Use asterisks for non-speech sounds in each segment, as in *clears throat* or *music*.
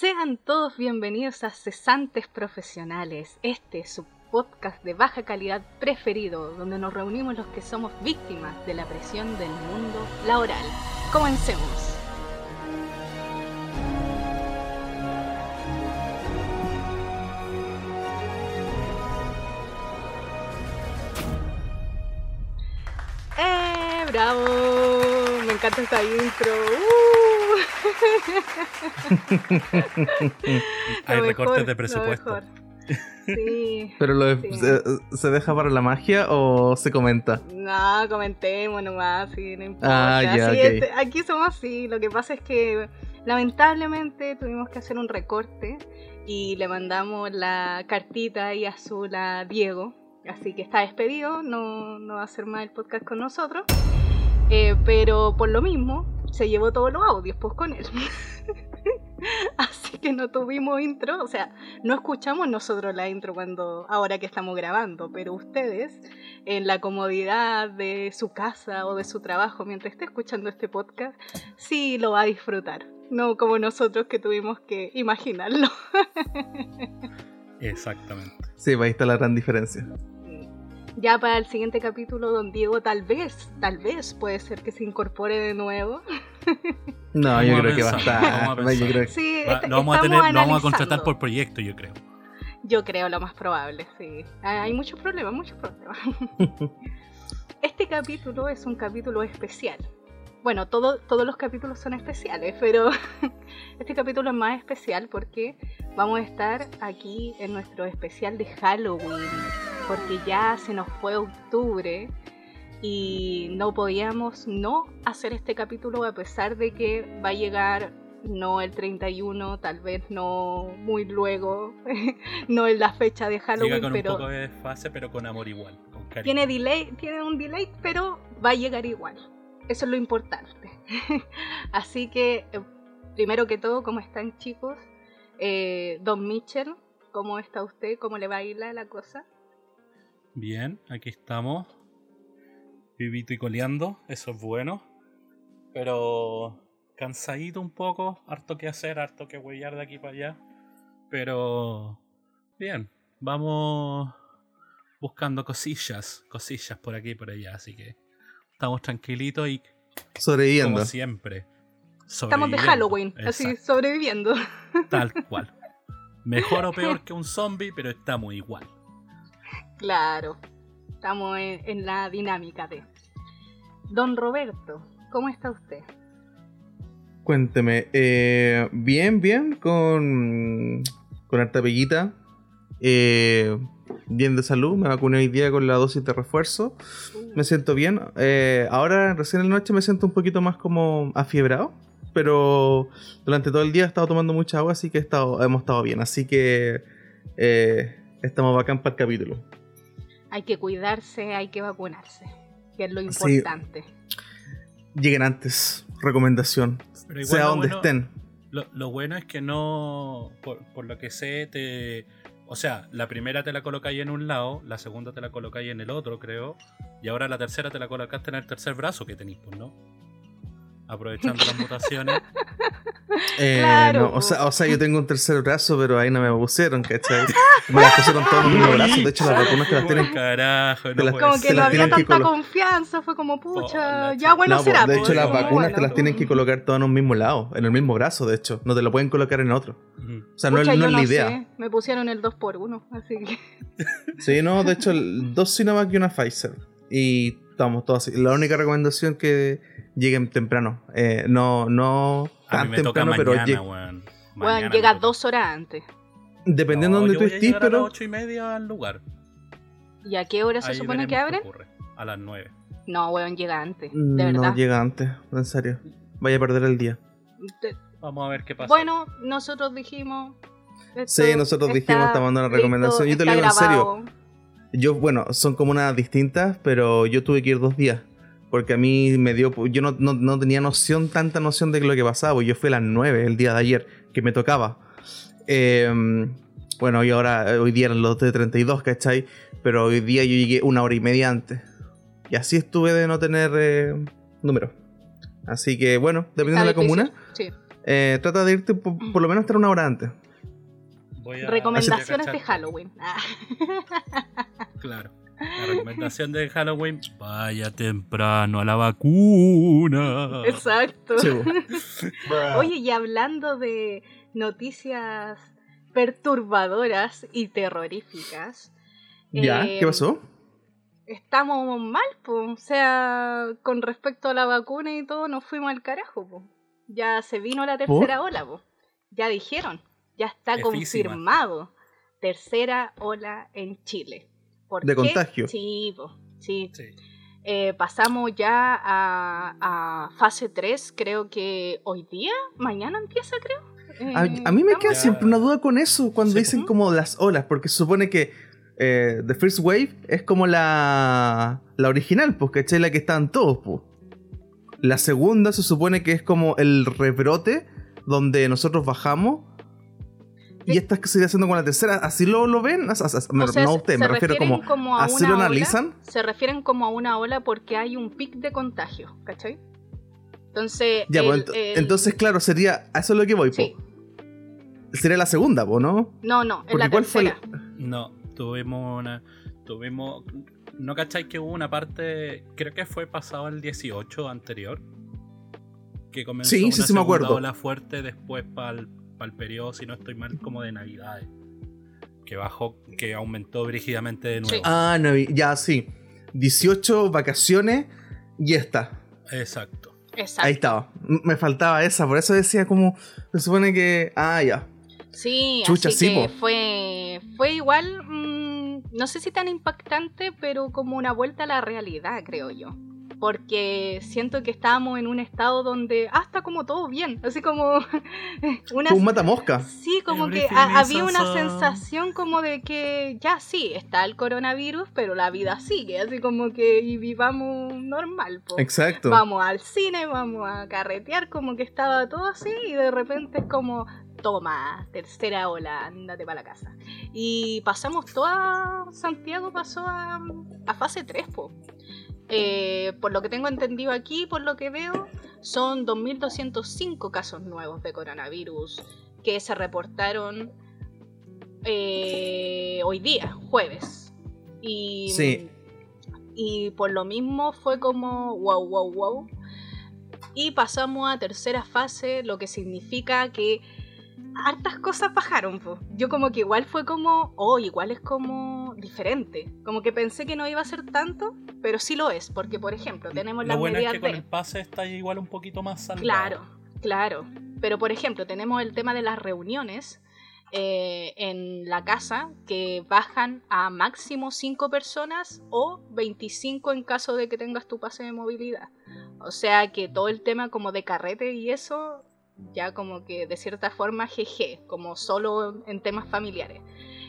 Sean todos bienvenidos a Cesantes Profesionales. Este es su podcast de baja calidad preferido, donde nos reunimos los que somos víctimas de la presión del mundo laboral. Comencemos. ¡Eh! ¡Bravo! Me encanta esta intro. ¡Uh! Hay recortes de presupuesto. Sí. *laughs* ¿Pero lo de- Sí. se, se deja para la magia o se comenta? No, comentemos nomás, sí, no importa. Ah, ya, Sí, ok. este- aquí somos así. Lo que pasa es que lamentablemente tuvimos que hacer un recorte y le mandamos la cartita y azul a Diego. Así que está despedido, no, no va a hacer más el podcast con nosotros. Eh, pero por lo mismo, se llevó todos los audios pues con él. *laughs* Así que no tuvimos intro, o sea, no escuchamos nosotros la intro cuando ahora que estamos grabando, pero ustedes en la comodidad de su casa o de su trabajo mientras esté escuchando este podcast, sí lo va a disfrutar, no como nosotros que tuvimos que imaginarlo. *laughs* Exactamente. Sí, pues ahí está la gran diferencia. Ya para el siguiente capítulo, don Diego tal vez, tal vez puede ser que se incorpore de nuevo. *laughs* No, yo creo que va a pensar, vamos a estar. pensar. Yo creo que- Sí, Va- est- lo vamos a, tener, lo vamos a contratar por proyecto, yo creo. Yo creo lo más probable, sí. Ah, Hay muchos problemas, muchos problemas. *laughs* Este capítulo es un capítulo especial. Bueno, todo- todos los capítulos son especiales, pero *laughs* este capítulo es más especial porque vamos a estar aquí en nuestro especial de Halloween, porque ya se nos fue octubre y no podíamos no hacer este capítulo a pesar de que va a llegar no el 31, tal vez no muy luego, *laughs* no en la fecha de Llega Halloween, con pero un poco de desfase, pero con amor igual. Con cariño. tiene delay, tiene un delay, pero va a llegar igual. Eso es lo importante. *laughs* Así que, eh, primero que todo, ¿cómo están chicos? Eh, Don Mitchell, ¿cómo está usted? ¿Cómo le va a ir la, la cosa? Bien, aquí estamos. Vivito y coleando, eso es bueno. Pero cansadito un poco, harto que hacer, harto que huellar de aquí para allá. Pero bien, vamos buscando cosillas, cosillas por aquí y por allá, así que estamos tranquilitos y Sobreviviendo. como siempre. Estamos de. Halloween, así sobreviviendo. Tal *laughs* cual. Mejor o peor que un zombie, pero estamos igual. Claro, estamos en, en la dinámica de... Don Roberto, ¿cómo está usted? Cuénteme. eh, bien, bien, con, con harta peguita. eh, bien de salud. Me vacuné hoy día con la dosis de refuerzo. Me siento bien. eh, ahora, recién en la noche, me siento un poquito más como afiebrado. Pero durante todo el día he estado tomando mucha agua, así que he estado, hemos estado bien. Así que eh, estamos bacán para el capítulo. Hay que cuidarse, hay que vacunarse, que es lo Sí. importante. Lleguen antes. Recomendación. Sea donde bueno- estén. Lo, lo bueno es que no, por, por lo que sé, te... O sea, la primera te la colocáis en un lado, la segunda te la colocáis en el otro, creo, y ahora la tercera te la colocaste en el tercer brazo que tenéis, pues, ¿no? Aprovechando las mutaciones. *laughs* Eh, Claro, no, o, sea, o sea, yo tengo un tercer brazo, pero ahí no me pusieron, ¿cachai? Me las pusieron todos en el mismo brazo. De hecho, las vacunas te las tienen. Carajo, no las- Como que no las había que tanta colo- confianza, fue como, pucha, ya bueno No, será. pues, de pues, hecho, las como, vacunas te las tienen que colocar todas en un mismo lado, en el mismo brazo, de hecho. No te lo pueden colocar en otro. O sea, no, Pucha, es- no es la idea. sé, me pusieron el 2x1, así que... Sí, no, de hecho, el- dos Sinovac y una Pfizer. Y estamos todos así. La única recomendación que lleguen temprano. Eh, no, no A mí tan me toca temprano, pero mañana, lleg- weón. Bueno, Mañana llega me toca. dos horas antes. dependiendo No, de yo donde tú voy a estés, llegar a las pero. ocho y media al lugar. ¿Y a qué hora se Ahí supone que abren? A las nueve. No, weón, llega antes, de verdad. No llega antes, en serio. Vaya a perder el día. Vamos a ver qué pasa. Bueno, nosotros dijimos... esto Sí, nosotros está dijimos, estamos dando una listo, recomendación. Yo te lo digo en serio. Yo, bueno, son como unas distintas, pero yo tuve que ir dos días. Porque a mí me dio. Yo no, no- no tenía noción, tanta noción de lo que pasaba. porque Yo fui a las 9 el día de ayer, que me tocaba. Eh, bueno, y ahora, eh, hoy día eran los de 32, ¿cachai? Pero hoy día yo llegué una hora y media antes. Y así estuve de no tener eh, número. Así que, bueno, dependiendo de la comuna. Sí. eh, trata de irte por, por lo menos hasta una hora antes. Voy a- Recomendaciones a de Halloween. Ah. *laughs* Claro. La recomendación de Halloween, vaya temprano a la vacuna. Exacto. Oye, y hablando de noticias perturbadoras y terroríficas. ¿Ya? eh, ¿Qué pasó? Estamos mal, pues. O sea, con respecto a la vacuna y todo, nos fuimos al carajo, pues. Ya se vino la tercera ola, pues. Ya dijeron, ya está Efísima. confirmado. Tercera ola en Chile. ¿Por De qué? contagio. Sí, po, sí. Sí. Eh, pasamos ya a, a fase 3, creo que hoy día, mañana empieza, creo. Eh, A, a mí me queda Ya. siempre una duda con eso cuando Sí, dicen como las olas, porque se supone que eh, The First Wave es como la, la original, pues, ¿cachai? La que estaban todos, pues. La segunda se supone que es como el rebrote donde nosotros bajamos. Y esta que se haciendo con la tercera, ¿así lo, lo ven? As- as- as- me- sea, no se- usted, se me refiero refieren como... a ¿así una lo ola, analizan? se refieren como a una ola porque hay un pic de contagio, ¿cachai? Entonces, Ya, el- pues, ent- el- entonces, claro, sería... A eso es lo que voy, Sí. po. Sería la segunda, po, ¿no? no, no, es Porque la ¿cuál fue tercera. No, tuvimos una. Tuvimos. ¿No cacháis que hubo una parte. Creo que fue pasado el 18 anterior? Que comenzó Sí, una sí, sí me acuerdo. ola fuerte después para el periodo, si no estoy mal, como de Navidades. Que bajó, que aumentó brígidamente de nuevo. Sí. Ah, no, ya, sí. 18 vacaciones y esta. Exacto. Exacto. Ahí estaba. Me faltaba esa, por eso decía como. Se supone que. Ah, ya. Sí, Chucha, así sí, que po. fue, fue igual, mm, no sé si tan impactante, pero como una vuelta a la realidad, creo yo. Porque siento que estábamos en un estado donde, ah, está como todo bien, así como *laughs* una... Un matamosca. Sí, como que había una sensación como de que ya sí, está el coronavirus, pero la vida sigue, así como que y vivamos normal. po. Exacto. Vamos al cine, vamos a carretear, como que estaba todo así y de repente es como, toma, tercera ola, ándate para la casa. Y pasamos toda, Santiago pasó a, a fase 3, po. Eh, por lo que tengo entendido aquí, por lo que veo, son 2.205 casos nuevos de coronavirus que se reportaron eh, hoy día, jueves. Y, Sí. y por lo mismo fue como wow, wow, wow. Y pasamos a tercera fase, lo que significa que hartas cosas bajaron. Yo como que igual fue como, oh, igual es como diferente. Como que pensé que no iba a ser tanto, pero sí lo es, porque por ejemplo tenemos Lo las bueno es que con el pase está igual un poquito más salvado. Claro, claro. Pero por ejemplo, tenemos el tema de las reuniones eh, en la casa que bajan a máximo 5 personas o 25 en caso de que tengas tu pase de movilidad. O sea que todo el tema como de carrete y eso, ya como que de cierta forma jeje, como solo en temas familiares.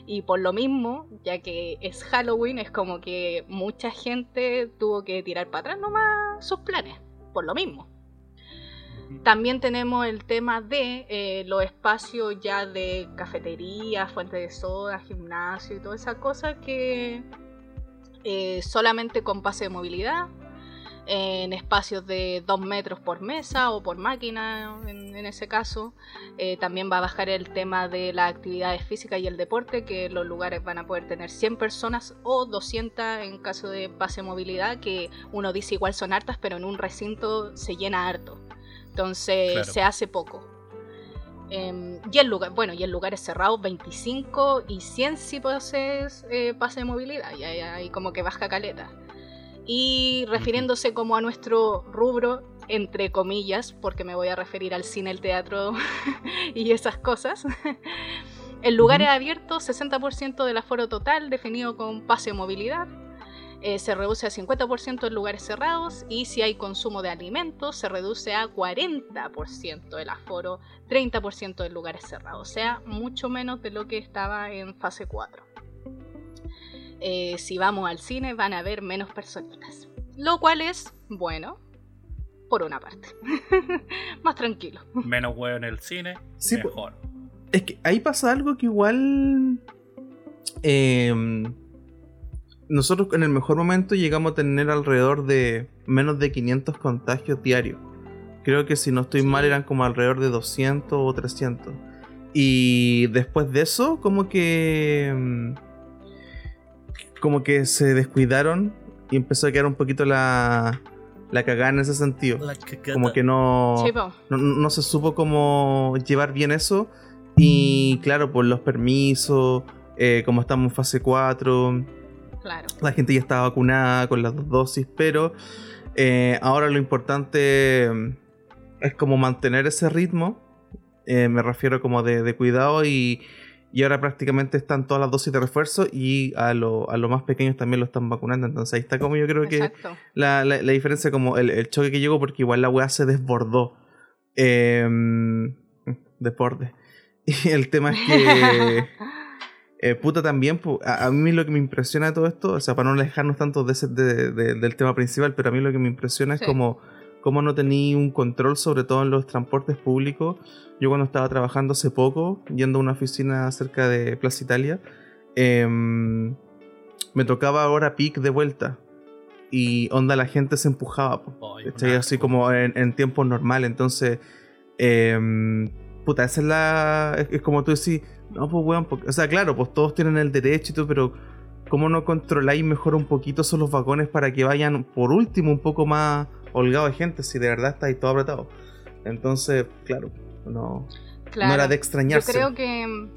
Y por lo mismo, ya que es Halloween, es como que mucha gente tuvo que tirar para atrás nomás sus planes. Por lo mismo. También tenemos el tema de eh, los espacios ya de cafetería, fuente de soda, gimnasio y todas esas cosas que eh, solamente con pase de movilidad, en espacios de 2 metros por mesa o por máquina en, en ese caso. Eh, también va a bajar el tema de las actividades físicas y el deporte, que los lugares van a poder tener 100 personas o 200 en caso de pase de movilidad, que uno dice igual son hartas, pero en un recinto se llena harto. Entonces Claro. se hace poco. Em, y en lugar, bueno, y en lugares cerrados 25 y 100 si poses eh, pase de movilidad, y ahí, ahí como que baja caleta. Y refiriéndose como a nuestro rubro, entre comillas, porque me voy a referir al cine, el teatro *laughs* y esas cosas. *laughs* En lugares Ujú. abiertos, 60% del aforo total definido con pase de movilidad. Eh, se reduce a 50% en lugares cerrados y si hay consumo de alimentos se reduce a 40% el aforo, 30% en lugares cerrados, o sea, mucho menos de lo que estaba en fase 4. Eh, si vamos al cine van a haber menos personitas, lo cual es bueno, por una parte, *laughs* más tranquilo. Menos huevo en el cine, Sí, po- mejor. Es que ahí pasa algo que igual. em, nosotros en el mejor momento llegamos a tener alrededor de menos de 500 contagios diarios. Creo que si no estoy mal eran como alrededor de 200 o 300. Y después de eso, como que... Como que se descuidaron y empezó a quedar un poquito la, la cagada en ese sentido. Como que no, no, no se supo cómo llevar bien eso. Y claro, por los permisos, eh, como estamos en fase 4, Claro. la gente ya está vacunada con las dos dosis, pero eh, ahora lo importante mm, es como mantener ese ritmo. eh, me refiero como de, de cuidado y, y ahora prácticamente están todas las dosis de refuerzo y a, lo- a los más pequeños también lo están vacunando. Entonces ahí está como yo creo que la, la- la diferencia, como el, el choque que llegó, porque igual la weá se desbordó. Eh, desborde. *laughs* Y el tema es que. *laughs* eh, puta también, a, a mí lo que me impresiona de todo esto, o sea, para no alejarnos tanto de ese- de- de- del tema principal, pero a mí lo que me impresiona es como cómo no tenía un control, sobre todo en los transportes públicos. Yo cuando estaba trabajando hace poco, yendo a una oficina cerca de Plaza Italia, em, me tocaba ahora pic de vuelta. Y onda, la gente se empujaba. ¿cachai? Así como en, en tiempos normales. Entonces, em, puta, esa es la. Es, es como tú decís, no, pues weón, porque- o sea, claro, pues todos tienen el derecho y todo, pero ¿cómo no controláis mejor un poquito esos los vagones para que vayan, por último, un poco más holgados de gente si de verdad está ahí todo apretado? Entonces, claro, no, Claro. no era de Yo extrañarse. creo que mm,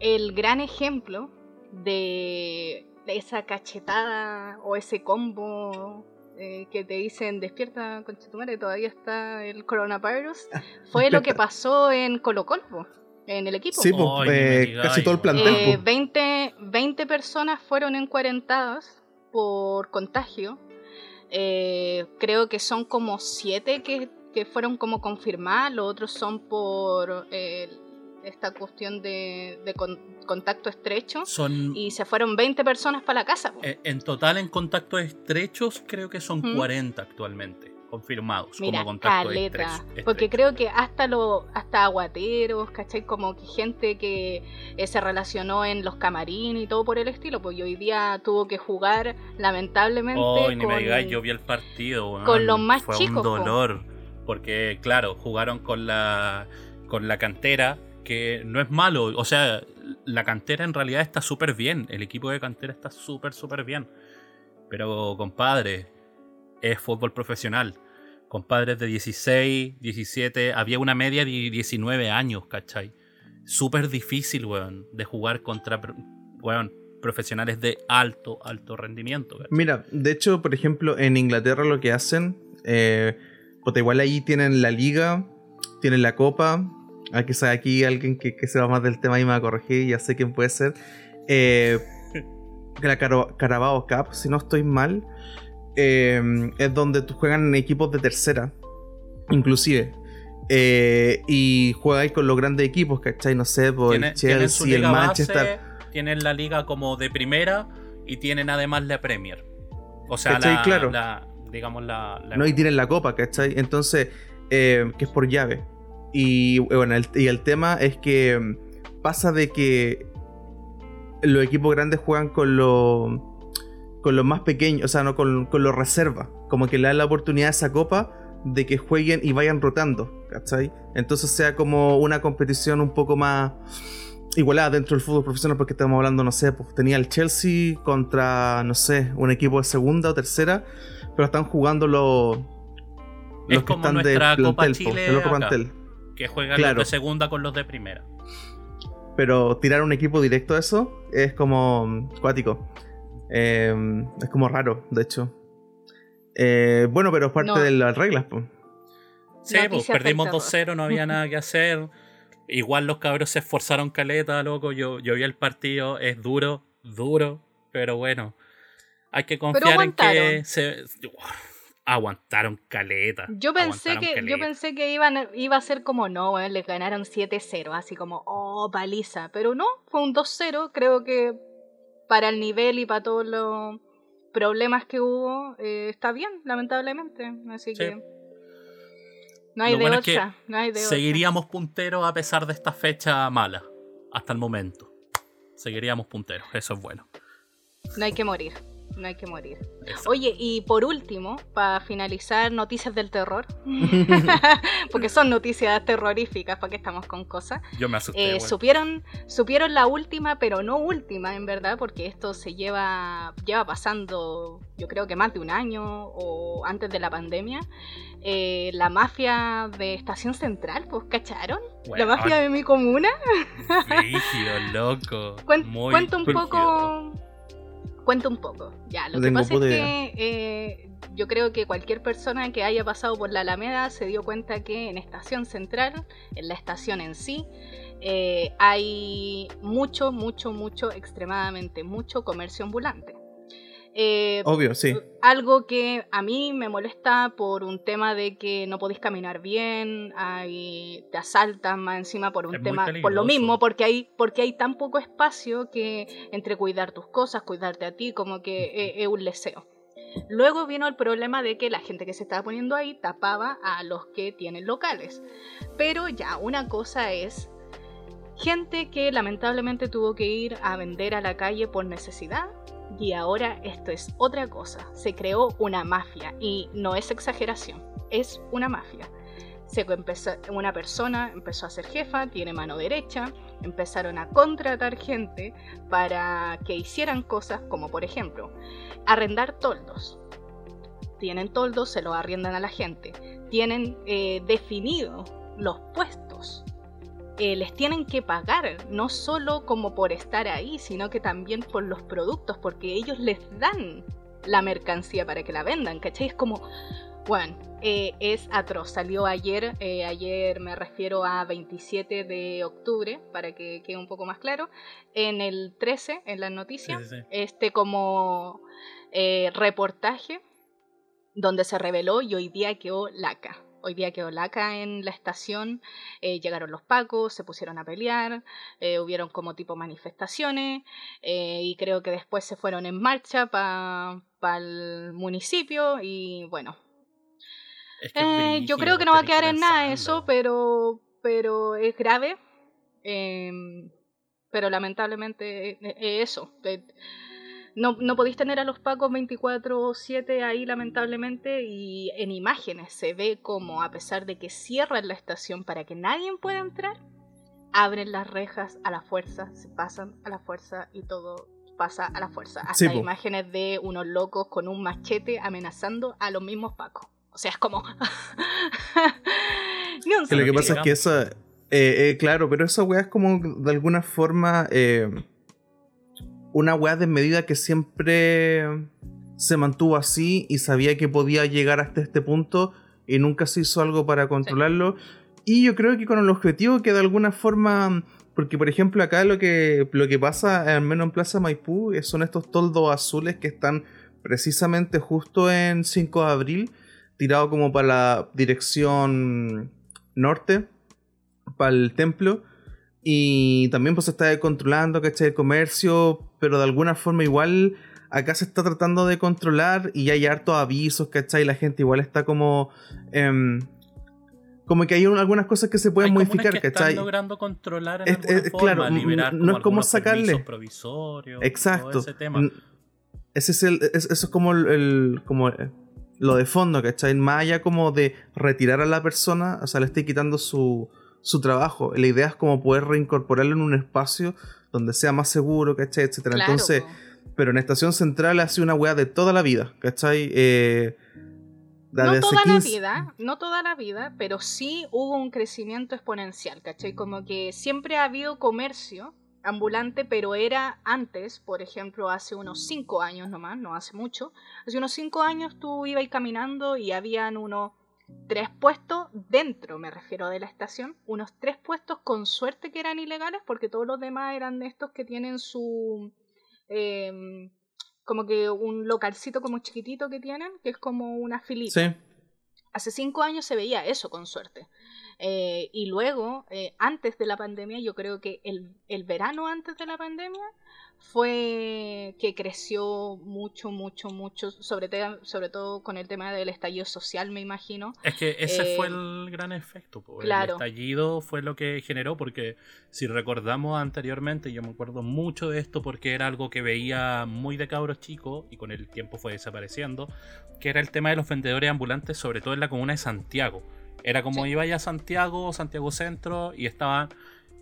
el gran ejemplo de esa cachetada o ese combo eh, que te dicen despierta conchetumare todavía está el coronavirus *laughs* fue lo que pasó en Colo Colo en el equipo Sí, pues, eh, casi todo el plantel. Eh, pues. 20, 20 personas fueron encuarentadas por contagio. Eh, creo que son como 7 que, que fueron como confirmadas, los otros son por eh, esta cuestión de, de con- contacto estrecho. Son. Y se fueron 20 personas para la casa. eh, En total, en contactos estrechos, creo que son Ujú. 40 actualmente confirmados Mira, como contactos caleta. estrechos. Porque creo que hasta lo, hasta aguateros, ¿cachai? Como que gente que eh, se relacionó en los camarines y todo por el estilo, y hoy día tuvo que jugar, lamentablemente, ni con- me digáis, yo vi el partido, con los más Fue chicos, po. un dolor. Porque, claro, jugaron con la, con la cantera, que no es malo. O sea, la cantera en realidad está súper bien. El equipo de cantera está súper, súper bien. Pero, compadre, es fútbol profesional. Compadres de 16, 17, había una media de 19 años, ¿cachai? Súper difícil, weón, de jugar contra, weón, profesionales de alto, alto rendimiento. ¿cachai? Mira, de hecho, por ejemplo, en Inglaterra lo que hacen, eh, igual ahí tienen la liga, tienen la copa. Aquí sabe aquí alguien que, que sepa más del tema y me va a corregir, ya sé quién puede ser. Eh, *laughs* la Carabao Cup, si no estoy mal, eh, es donde tú juegan en equipos de tercera, inclusive. Eh, y juegáis con los grandes equipos, ¿cachai? No sé, por el tienen su Chelsea, el Manchester. base, tienen la liga como de primera y tienen además la Premier. O sea, ¿Cachai? la, Claro. la- digamos la, la- No, y tienen la copa, ¿cachai? Entonces, eh, que es por llave. Y bueno, el, y el tema es que mm, pasa de que los equipos grandes juegan con los con los más pequeños, o sea, no con, con los reservas. Como que le dan la oportunidad a esa copa de que jueguen y vayan rotando, ¿cachai? Entonces sea como una competición un poco más igualada dentro del fútbol profesional, porque estamos hablando, no sé, pues tenía el Chelsea contra, no sé, un equipo de segunda o tercera, pero están jugando los, Es los que como están de nuestra Copa plantel, po, Chile el otro acá. plantel. que juegan Claro. los de segunda con los de primera. Pero tirar un equipo directo a eso es como cuático. Eh, es como raro, de hecho. Eh, bueno, pero es parte No. de las reglas, pues. Sí, pues perdimos afecta, 2-0, no había nada que hacer. Igual los cabros se esforzaron caleta, loco. Yo, yo vi el partido, es duro, duro, pero bueno. Hay que confiar en que se. Aguantaron caleta. Yo pensé que yo pensé que iban iba a ser como no, weón, les ganaron 7-0, así como oh, paliza, pero no, fue un 2-0, creo que para el nivel y para todos los problemas que hubo eh, está bien, lamentablemente, así Sí. que no hay Lo de bueno es que otra, no hay de otra. Seguiríamos punteros a pesar de esta fecha mala. Hasta el momento. Seguiríamos punteros, eso es bueno. No hay que morir. No hay que morir. Oye, y por último, para finalizar, noticias del terror. *laughs* Porque son noticias terroríficas, para que estamos con cosas. Yo me asusté. Eh, supieron, supieron la última, pero no última, en verdad, porque esto se lleva, lleva pasando, yo creo que más de un año o antes de la pandemia. Eh, la mafia de Estación Central, pues, ¿cacharon? La mafia de mi comuna. Rígido, loco. Cuen- Muy cuento un poco. Cuento un poco. Ya, lo No que pasa es que eh, yo creo que cualquier persona que haya pasado por la Alameda se dio cuenta que en Estación Central, en la estación en sí, eh, hay mucho, mucho, mucho, extremadamente mucho comercio ambulante. Eh, Obvio, sí. algo que a mí me molesta por un tema de que no podéis caminar bien, hay, te asaltan más encima por un Es tema, por lo mismo, porque hay, porque hay tan poco espacio que entre cuidar tus cosas, cuidarte a ti, como que eh, es un leseo. Luego vino el problema de que la gente que se estaba poniendo ahí tapaba a los que tienen locales. Pero ya, una cosa es gente que lamentablemente tuvo que ir a vender a la calle por necesidad y ahora esto es otra cosa. Se creó una mafia y no es exageración, es una mafia. Se empezó, una persona empezó a ser jefa, tiene mano derecha, empezaron a contratar gente para que hicieran cosas como por ejemplo arrendar toldos. Tienen toldos, se los arriendan a la gente. Tienen eh, definido los puestos eh, les tienen que pagar, no solo como por estar ahí, sino que también por los productos, porque ellos les dan la mercancía para que la vendan, ¿cachai? Es como, bueno, eh, es atroz. Salió ayer, eh, ayer me refiero a 27 de octubre, para que quede un poco más claro, en el 13, en las noticias, Sí, sí, sí. este como reportaje donde se reveló y hoy día quedó laca. Hoy día quedó laca en la estación, eh, llegaron los pacos, se pusieron a pelear, eh, hubieron como tipo manifestaciones eh, y creo que después se fueron en marcha para el municipio y bueno, Es que es eh, yo creo que no va a quedar en nada eso, pero, pero es grave. em, pero lamentablemente es eso. No, no podéis tener a los pacos 24-7 ahí lamentablemente y en imágenes se ve como a pesar de que cierran la estación para que nadie pueda entrar, abren las rejas a la fuerza, se pasan a la fuerza y todo pasa a la fuerza. Hasta Sí, po. imágenes de unos locos con un machete amenazando a los mismos pacos. O sea, es como... *laughs* Un Que lo que que pasa es que esa. eh, eh, claro, pero esa weá es como de alguna forma. eh, una weá desmedida que siempre se mantuvo así y sabía que podía llegar hasta este punto y nunca se hizo algo para controlarlo. Y yo creo que con el objetivo que de alguna forma. Porque, por ejemplo, acá lo que, lo que pasa, al menos en Plaza Maipú, eh, son estos toldos azules que están precisamente justo en 5 de abril, tirado como para la dirección norte, para el templo. Y también pues se está controlando, ¿cachai? El comercio, pero de alguna forma igual acá se está tratando de controlar y hay hartos avisos, ¿cachai? La gente igual está como... em, como que hay un- algunas cosas que se pueden Hay modificar, que están ¿cachai? logrando controlar en Es- alguna es- forma, claro, liberar no es como sacarle. provisorios, Exacto. todo ese tema. Ese es el, es- eso es como el, el- como eh, lo de fondo, ¿cachai? Más allá como de retirar a la persona, o sea, le estoy quitando su, su trabajo. La idea es como poder reincorporarlo en un espacio donde sea más seguro, ¿cachai? Etcétera. Claro, Entonces, pero en Estación Central ha sido una weá de toda la vida, ¿cachai? Eh, no hace toda 15 la vida, no toda la vida, pero sí hubo un crecimiento exponencial, ¿cachai? Como que siempre ha habido comercio ambulante, pero era antes, por ejemplo, hace unos 5 años nomás, no hace mucho, hace unos 5 años tú ibas caminando y habían unos tres puestos dentro, me refiero de la estación, unos tres puestos con suerte que eran ilegales, porque todos los demás eran de estos que tienen su... em, como que un localcito como chiquitito que tienen, que es como una filita. Sí. Hace cinco años se veía eso con suerte. Eh, y luego, eh, antes de la pandemia, yo creo que el, el verano antes de la pandemia fue que creció mucho, mucho, mucho, sobre, sobre todo con el tema del estallido social, me imagino. Es que ese fue eh, el gran efecto. El estallido fue lo que generó, porque si recordamos anteriormente, yo me acuerdo mucho de esto porque era algo que veía muy de cabros chicos y con el tiempo fue desapareciendo, que era el tema de los vendedores ambulantes, sobre todo en la comuna de Santiago. Era como iba ya a Santiago, Santiago Centro, y estaban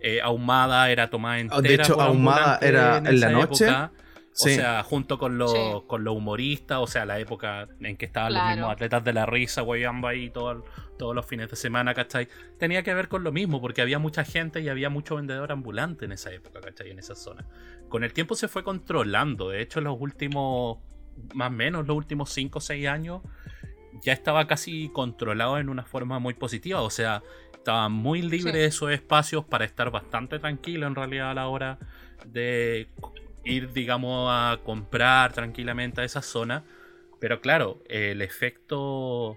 eh, ahumada era tomada entera. De hecho, ahumada era en, la noche. O sea, junto con los, con los humoristas, o sea, la época en que estaban los mismos atletas de la risa, guayamba ahí todo, todos los fines de semana, ¿cachai? Tenía que ver con lo mismo, porque había mucha gente y había mucho vendedor ambulante en esa época, ¿cachai? En esa zona. Con el tiempo se fue controlando, de hecho, los últimos, más o menos, los últimos 5 o 6 años, ya estaba casi controlado en una forma muy positiva, o sea, estaba muy libre de esos espacios para estar bastante tranquilo en realidad a la hora de ir, digamos, a comprar tranquilamente a esa zona. Pero claro, el efecto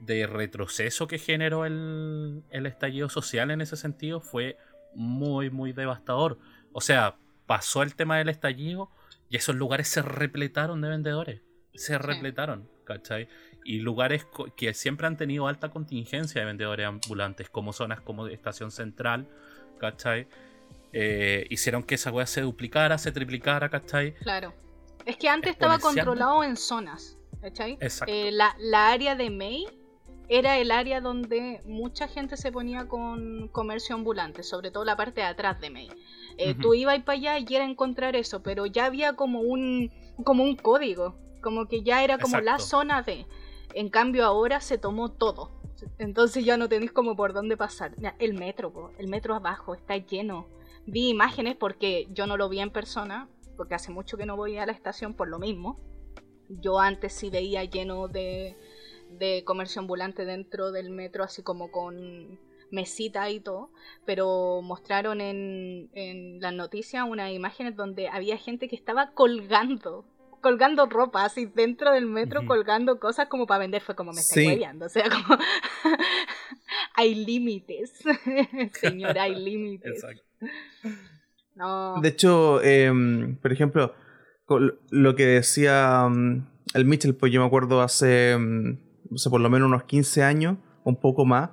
de retroceso que generó el, el estallido social en ese sentido fue muy, muy devastador. O sea, pasó el tema del estallido y esos lugares se repletaron de vendedores. Se repletaron, ¿cachai? Y lugares que siempre han tenido alta contingencia de vendedores ambulantes, como zonas como Estación Central, ¿cachai? Eh, hicieron que esa weá se duplicara, se triplicara, ¿cachai? Claro. Es que antes estaba controlado en zonas, ¿cachai? Exacto. Eh, la, la área de May era el área donde mucha gente se ponía con comercio ambulante, sobre todo la parte de atrás de May. Eh, tú ibas para allá y era encontrar eso, pero ya había como un, como un código, como que ya era como la zona de... En cambio ahora se tomó todo. Entonces ya no tenéis como por dónde pasar. El metro, el metro abajo está lleno. Vi imágenes porque yo no lo vi en persona, porque hace mucho que no voy a la estación por lo mismo. Yo antes sí veía lleno de, comercio ambulante dentro del metro, así como con mesita y todo, pero mostraron en, en las noticias unas imágenes donde había gente que estaba colgando colgando ropa así dentro del metro, colgando cosas como para vender. Fue como me está sí. O sea, como *laughs* hay límites. *laughs* Señor, hay límites. No. De hecho, em, por ejemplo, lo que decía um, el Mitchell, pues yo me acuerdo hace, um, por lo menos unos 15 años, un poco más,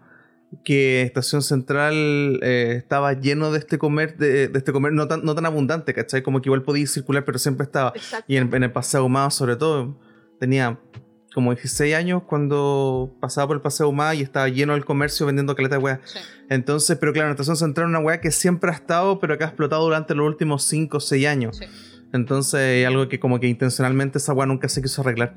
que Estación Central eh, estaba lleno de este comer, de, este comer no tan, no tan abundante, ¿cachai? Como que igual podía circular, pero siempre estaba. Y en, el Paseo Humado, sobre todo, tenía como 16 años cuando pasaba por el Paseo Humado y estaba lleno el comercio vendiendo caleta de weá. Entonces, pero claro, Estación Central es una weá que siempre ha estado, pero que ha explotado durante los últimos 5 o 6 años. Entonces, algo que como que intencionalmente esa weá nunca se quiso arreglar.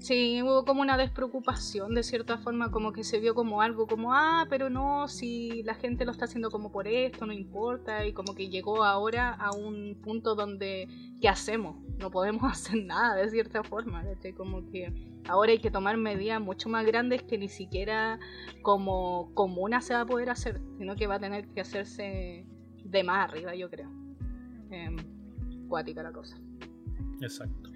Sí, hubo como una despreocupación de cierta forma, como que se vio como algo como, ah, pero no, si la gente lo está haciendo como por esto, no importa, y como que llegó ahora a un punto donde, ¿qué hacemos? No podemos *laughs* hacer nada de cierta forma, como que ahora hay que tomar medidas mucho más grandes que ni siquiera como comuna se va a poder hacer, sino que va a tener que hacerse de más arriba, yo creo. Eh, cuática la cosa. Exacto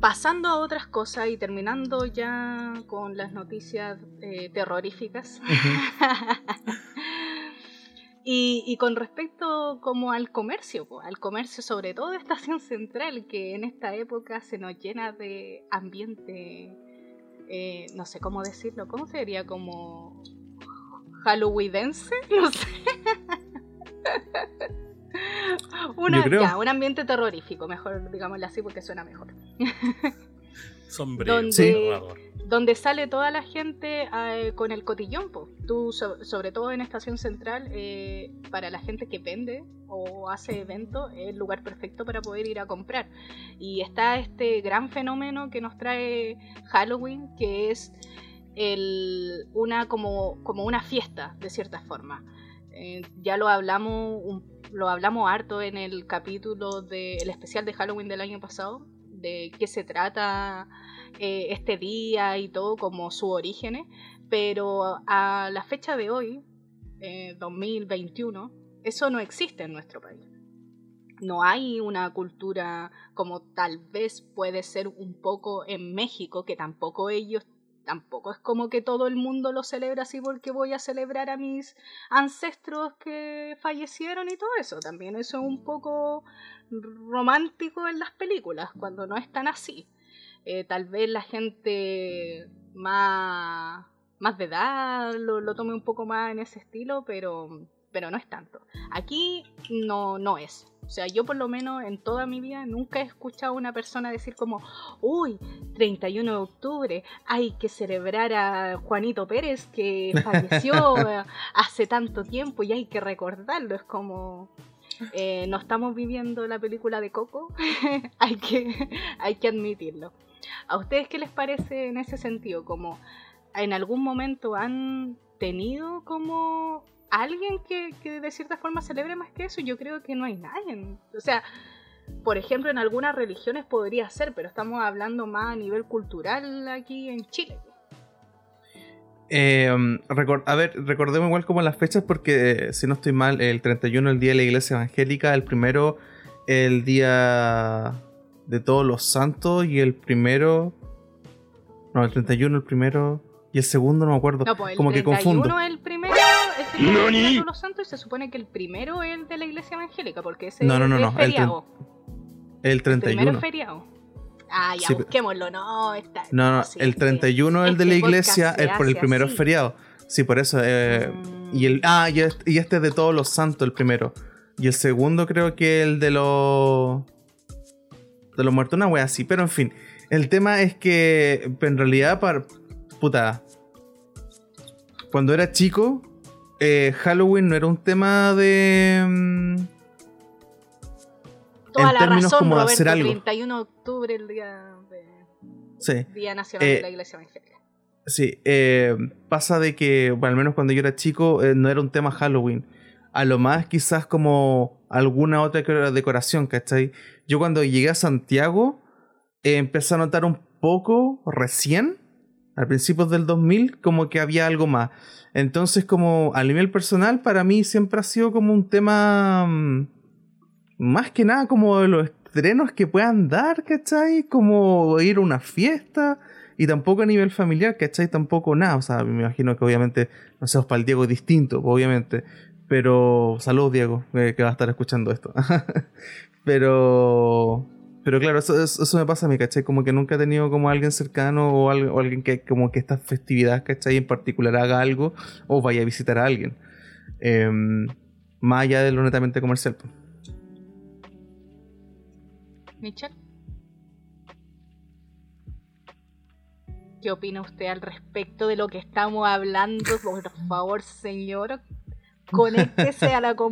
pasando a otras cosas y terminando ya con las noticias eh, terroríficas. *laughs* y, con respecto como al comercio, al comercio sobre todo de Estación Central, que en esta época se nos llena de ambiente, eh, no sé cómo decirlo, ¿cómo sería? Como *laughs* halloweenense, no sé. *laughs* *laughs* un ambiente terrorífico, mejor digámoslo así porque suena mejor. *laughs* Sombrío, donde, sale toda la gente eh, con el cotillón. Tú, sobre todo en Estación Central, eh, para la gente que vende o hace eventos, es el lugar perfecto para poder ir a comprar. Y está este gran fenómeno que nos trae Halloween, que es el, una como, como una fiesta, de cierta forma. Eh, ya lo hablamos, lo hablamos harto en el capítulo del especial de Halloween del año pasado, de qué se trata eh, este día y todo, como su origen, pero a la fecha de hoy, 2021, eh, eso no existe en nuestro país. No hay una cultura como tal vez puede ser un poco en México, que tampoco ellos tampoco es como que todo el mundo lo celebra así porque voy a celebrar a mis ancestros que fallecieron y todo eso. También eso es un poco romántico en las películas, cuando no es tan así. Eh, tal vez la gente más, más de edad lo, lo tome un poco más en ese estilo, pero, pero no es tanto. Aquí no, no es. O sea, yo por lo menos en toda mi vida nunca he escuchado a una persona decir como, uy, 31 de octubre, hay que celebrar a Juanito Pérez que *laughs* falleció hace tanto tiempo y hay que recordarlo. Es como, eh, no estamos viviendo la película de Coco, *laughs* hay, que, hay que admitirlo. ¿A ustedes qué les parece en ese sentido? Como en algún momento han tenido como alguien que, que, de cierta forma celebre más que eso, yo creo que no hay nadie. O sea, por ejemplo, en algunas religiones podría ser, pero estamos hablando más a nivel cultural aquí en Chile. Eh, a ver, recordemos igual como las fechas porque eh, si no estoy mal, el 31 el día de la iglesia evangélica, el primero el día de todos los santos y el primero... No, el 31 el primero y el segundo no me acuerdo. No, pues el como 31 que confundo. el primero es el de todos los santos y se supone que el primero es el de la iglesia evangélica porque ese No, no, no, es no, el feriado. El El primero 31. es feriado. Ah, ya Sí, busquémoslo, no, está. No, no, sí, el sí. 31 el de la iglesia, el, por el primero es feriado. Sí, por eso. eh, Mm. y el Ah, y este, y este es de todos los santos, el primero. Y el segundo creo que el de los... De los muertos, una wea así. Pero en fin, el tema es que en realidad, para... Puta. Cuando era chico, eh, Halloween no era un tema de... mm, Toda en la términos razón, como de Roberto, hacer algo. 31 de octubre, el día, de- Sí. día Nacional Eh, de la Iglesia Evangélica. Sí, eh, pasa de que, bueno, al menos cuando yo era chico, eh, no era un tema Halloween. A lo más quizás como alguna otra decoración, ¿cachai? Yo cuando llegué a Santiago, eh, empecé a notar un poco recién, al principio del 2000, como que había algo más. Entonces, como a nivel personal, para mí siempre ha sido como un tema mm, más que nada como de los estrenos que puedan dar, ¿cachai? Como ir a una fiesta. Y tampoco a nivel familiar, ¿cachai? Tampoco nada. O sea, me imagino que obviamente, no sé, para el Diego es distinto, obviamente. Pero, saludos Diego, eh, que va a estar escuchando esto. *laughs* pero, pero claro, eso, eso, eso me pasa a mí, ¿cachai? Como que nunca he tenido como alguien cercano o, al- o alguien que como que esta festividad, ¿cachai? En particular haga algo o vaya a visitar a alguien. Em, más allá de lo netamente comercial. pues. Michelle. ¿Qué opina usted al respecto de lo que estamos hablando? Por favor, señor, conéctese a la *laughs*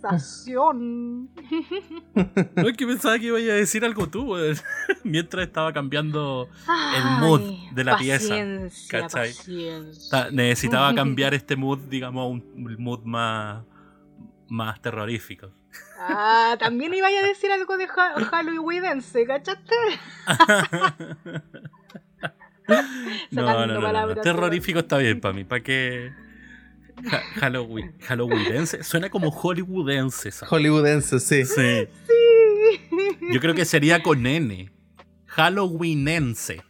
conversación. No, es que pensaba que iba a decir algo tú. *laughs* Mientras estaba cambiando el mood Ay, de la pieza, paciencia, ¿cachai? paciencia. Ta- necesitaba *laughs* cambiar este mood, digamos, a un mood más, más terrorífico. Ah, también iba a decir algo de ha Halloweenense, ¿cachaste? No, no, no, no, Terrorífico está bien para mí. ¿Para qué? Ha- Halloween. Halloweenense. Suena como hollywoodense. Hollywoodense, sí. Sí. Sí. Yo creo que sería con N. Halloweenense.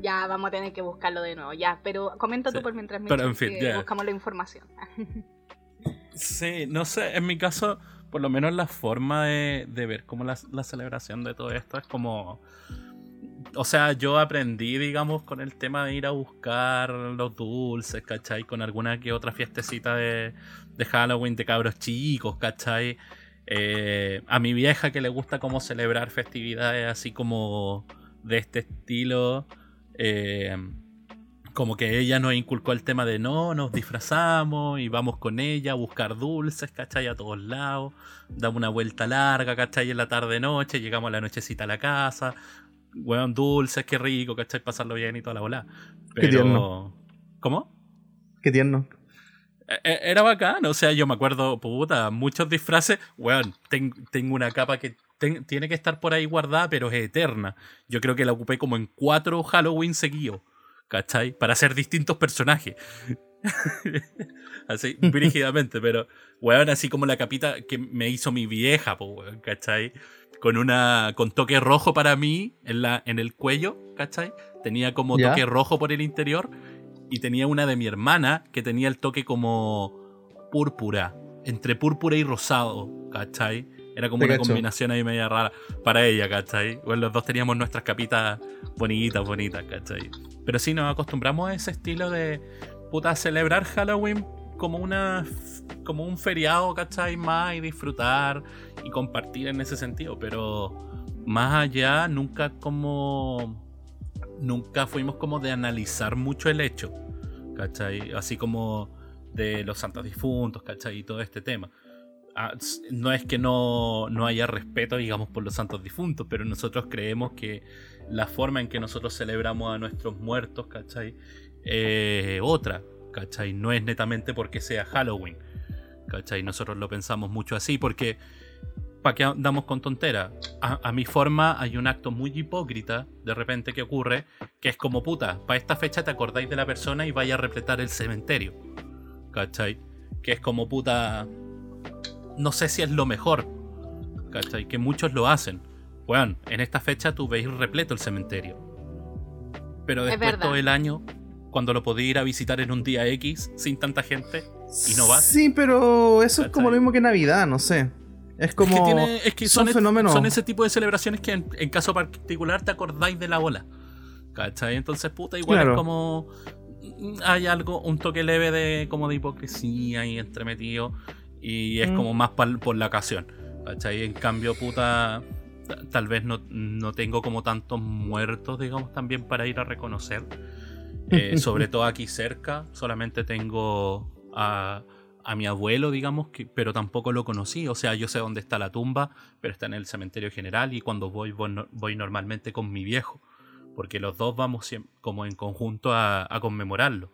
Ya, vamos a tener que buscarlo de nuevo, ya. Pero comenta tú por mientras Pero, en mientras fin, buscamos la información. Sí, no sé, en mi caso, por lo menos la forma de, de ver como la, la celebración de todo esto es como... O sea, yo aprendí, digamos, con el tema de ir a buscar los dulces, ¿cachai? Con alguna que otra fiestecita de, de Halloween de cabros chicos, ¿cachai? Eh, a mi vieja que le gusta como celebrar festividades así como de este estilo. eh, como que ella nos inculcó el tema de no, nos disfrazamos y vamos con ella a buscar dulces, ¿cachai? A todos lados, damos una vuelta larga, ¿cachai? En la tarde-noche, llegamos a la nochecita a la casa, weón, dulces, qué rico, ¿cachai? Pasarlo bien y toda la bola. Qué Pero... tierno. ¿Cómo? Qué tierno. E- e- Era bacán, o sea, yo me acuerdo, puta, muchos disfraces, weón, ten- tengo una capa que ten- tiene que estar por ahí guardada, pero es eterna. Yo creo que la ocupé como en cuatro Halloween seguidos, ¿cachai? Para hacer distintos personajes. *laughs* así, brígidamente, pero, weón, así como la capita que me hizo mi vieja, po, weón, ¿cachai? Con una, con toque rojo para mí en, la, en el cuello, ¿cachai? Tenía como toque rojo por el interior. Y tenía una de mi hermana que tenía el toque como púrpura. Entre púrpura y rosado, ¿cachai? Era como Te una cacho. combinación ahí media rara para ella, ¿cachai? Bueno, los dos teníamos nuestras capitas bonitas, bonitas, ¿cachai? Pero sí nos acostumbramos a ese estilo de puta celebrar Halloween como una como un feriado, ¿cachai? Más y disfrutar y compartir en ese sentido, pero más allá nunca como nunca fuimos como de analizar mucho el hecho, ¿cachai? Así como de los santos difuntos, ¿cachai? Y todo este tema. Ah, no es que no, no haya respeto, digamos, por los santos difuntos, pero nosotros creemos que la forma en que nosotros celebramos a nuestros muertos, ¿cachai? Eh, otra, ¿cachai? No es netamente porque sea Halloween, ¿cachai? Nosotros lo pensamos mucho así porque, ¿para qué andamos con tontera? A, a mi forma hay un acto muy hipócrita de repente que ocurre, que es como puta, para esta fecha te acordáis de la persona y vaya a repletar el cementerio, ¿cachai? Que es como puta, no sé si es lo mejor, ¿cachai? Que muchos lo hacen. Bueno, en esta fecha tú veis repleto el cementerio. Pero Es después todo el año, cuando lo podéis ir a visitar en un día X sin tanta gente, ¿Y no vas? Sí, pero eso es como lo mismo que Navidad, no sé. Es como. es que, tiene- es que son son, fenómenos. son ese tipo de celebraciones que en, en caso particular te acordáis de la ola. ¿Cachai? Entonces, puta, igual Claro. es como. mm, Hay algo, un toque leve de como de hipocresía ahí entremetido. Y es Mm. como más pal- por la ocasión. ¿Cachai? En cambio, puta. ta- Tal vez no, no tengo como tantos muertos, digamos, también para ir a reconocer. Eh, *laughs* sobre todo aquí cerca, solamente tengo a, a mi abuelo, digamos, que, pero tampoco lo conocí. O sea, yo sé dónde está la tumba, pero está en el cementerio general y cuando voy, voy, no- voy normalmente con mi viejo, porque los dos vamos como en conjunto a, a conmemorarlo.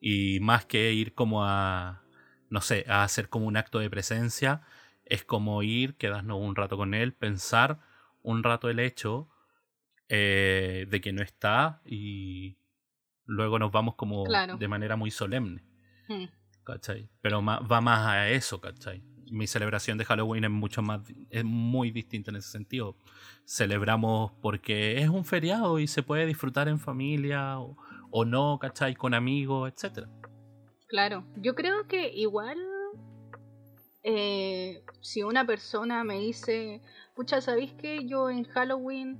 Y más que ir como a, no sé, a hacer como un acto de presencia, es como ir, quedarnos un rato con él, pensar un rato el hecho eh, de que no está y luego nos vamos como Claro. de manera muy solemne. Hmm. ¿cachai? Pero va más a eso, ¿cachai? Mi celebración de Halloween es mucho más, es muy distinta en ese sentido. Celebramos porque es un feriado y se puede disfrutar en familia o, o no, ¿cachai? Con amigos, etcétera. Claro, yo creo que igual eh, si una persona me dice, pucha, ¿sabéis que yo en Halloween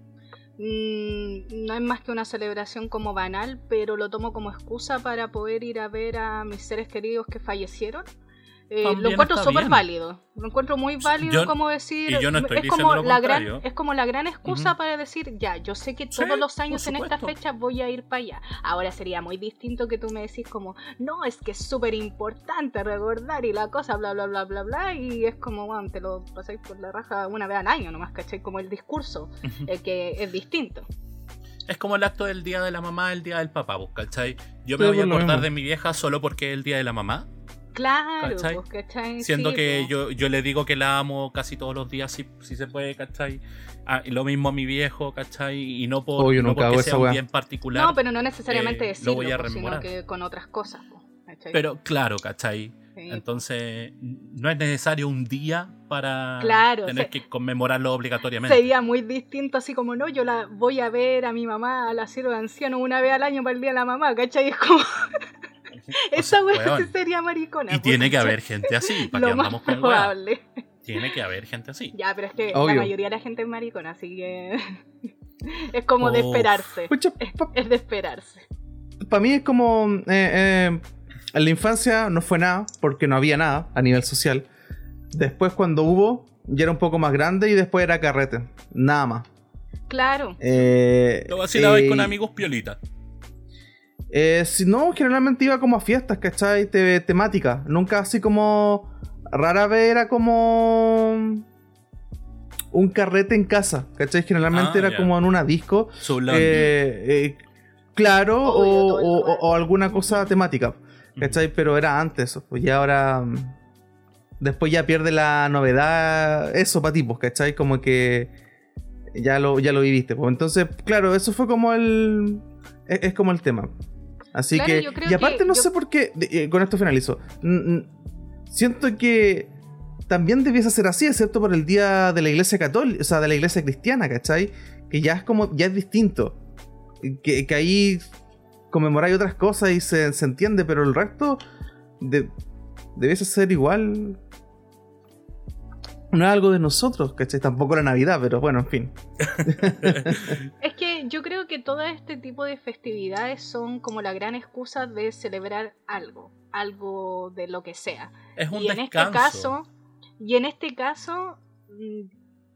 no es más que una celebración como banal, pero lo tomo como excusa para poder ir a ver a mis seres queridos que fallecieron? Eh, lo encuentro súper válido. Lo encuentro muy válido Yo- como decir. y yo no estoy es, como lo la gran, es como la gran excusa para decir, ya, yo sé que Sí, todos los años en esta fecha voy a ir para allá. Ahora sería muy distinto que tú me decís como, no, es que es súper importante recordar y la cosa, bla, bla, bla, bla, bla. Y es como, bueno, te lo pasáis por la raja una vez al año nomás, ¿cachai? Como el discurso, el que es distinto. Es como el acto del día de la mamá, el día del papá, ¿cachai? Yo Sí, me voy a acordar de mi vieja solo porque es el día de la mamá. Claro, ¿Cachai? pues, ¿cachai? Siendo Sí, que pues. yo, yo le digo que la amo casi todos los días, si, si se puede, ¿cachai? Ah, y lo mismo a mi viejo, ¿cachai? Y no, por, yo no porque sea un weá. día en particular. No, pero no necesariamente eh, decirlo, lo voy a pues, sino rememorar. que con otras cosas. pues, ¿cachai? Pero claro, ¿cachai? Sí, Entonces, no es necesario un día para Claro, tener se- que conmemorarlo obligatoriamente. Sería muy distinto, así como no, yo la voy a ver a mi mamá a la sierva de ancianos una vez al año para el día de la mamá, ¿cachai? Es como, *laughs* *laughs* esa sea, wea weón, sería maricona. Y tiene que haber gente así, *laughs* para que andamos con weá. probable. Tiene que haber gente así. Ya, pero es que Obvio. la mayoría de la gente es maricona, así que *laughs* es como de Uf. esperarse. Pucha, Es, de esperarse. para mí es como. eh, eh, en la infancia no fue nada, porque no había nada a nivel social. Después, cuando hubo, ya era un poco más grande y después era carrete. Nada más. Claro. Eh, Lo vacilabais eh, con amigos piolita. Eh, si no, generalmente iba como a fiestas, ¿cachai? Te- temáticas. Nunca así como. Rara vez era como. Un carrete en casa, ¿cachai? Generalmente Ah, era como en una disco. Eh, eh, claro, o, alguna cosa temática, ¿cachai? Pero era antes, pues ya ahora. mm, Después ya pierde la novedad. Eso para ti, pues, ¿cachai? Como que. Ya lo, ya lo viviste, pues. Entonces, claro, eso fue como el. Es, es como el tema. Así Claro, que. Y aparte, que no yo- sé por qué. eh, con esto finalizo. Siento que. También debiese ser así, excepto por el día de la iglesia católica, o sea, de la iglesia cristiana, ¿cachai? Que ya es como, ya es distinto. que, que ahí conmemoráis otras cosas y se, se entiende, pero el resto de, debiese ser igual. No es algo de nosotros, ¿cachai? Tampoco la Navidad, pero bueno, en fin. *laughs* Es que yo creo que todo este tipo de festividades son como la gran excusa de celebrar algo, algo de lo que sea. Es un y en este caso, y en este caso, mm,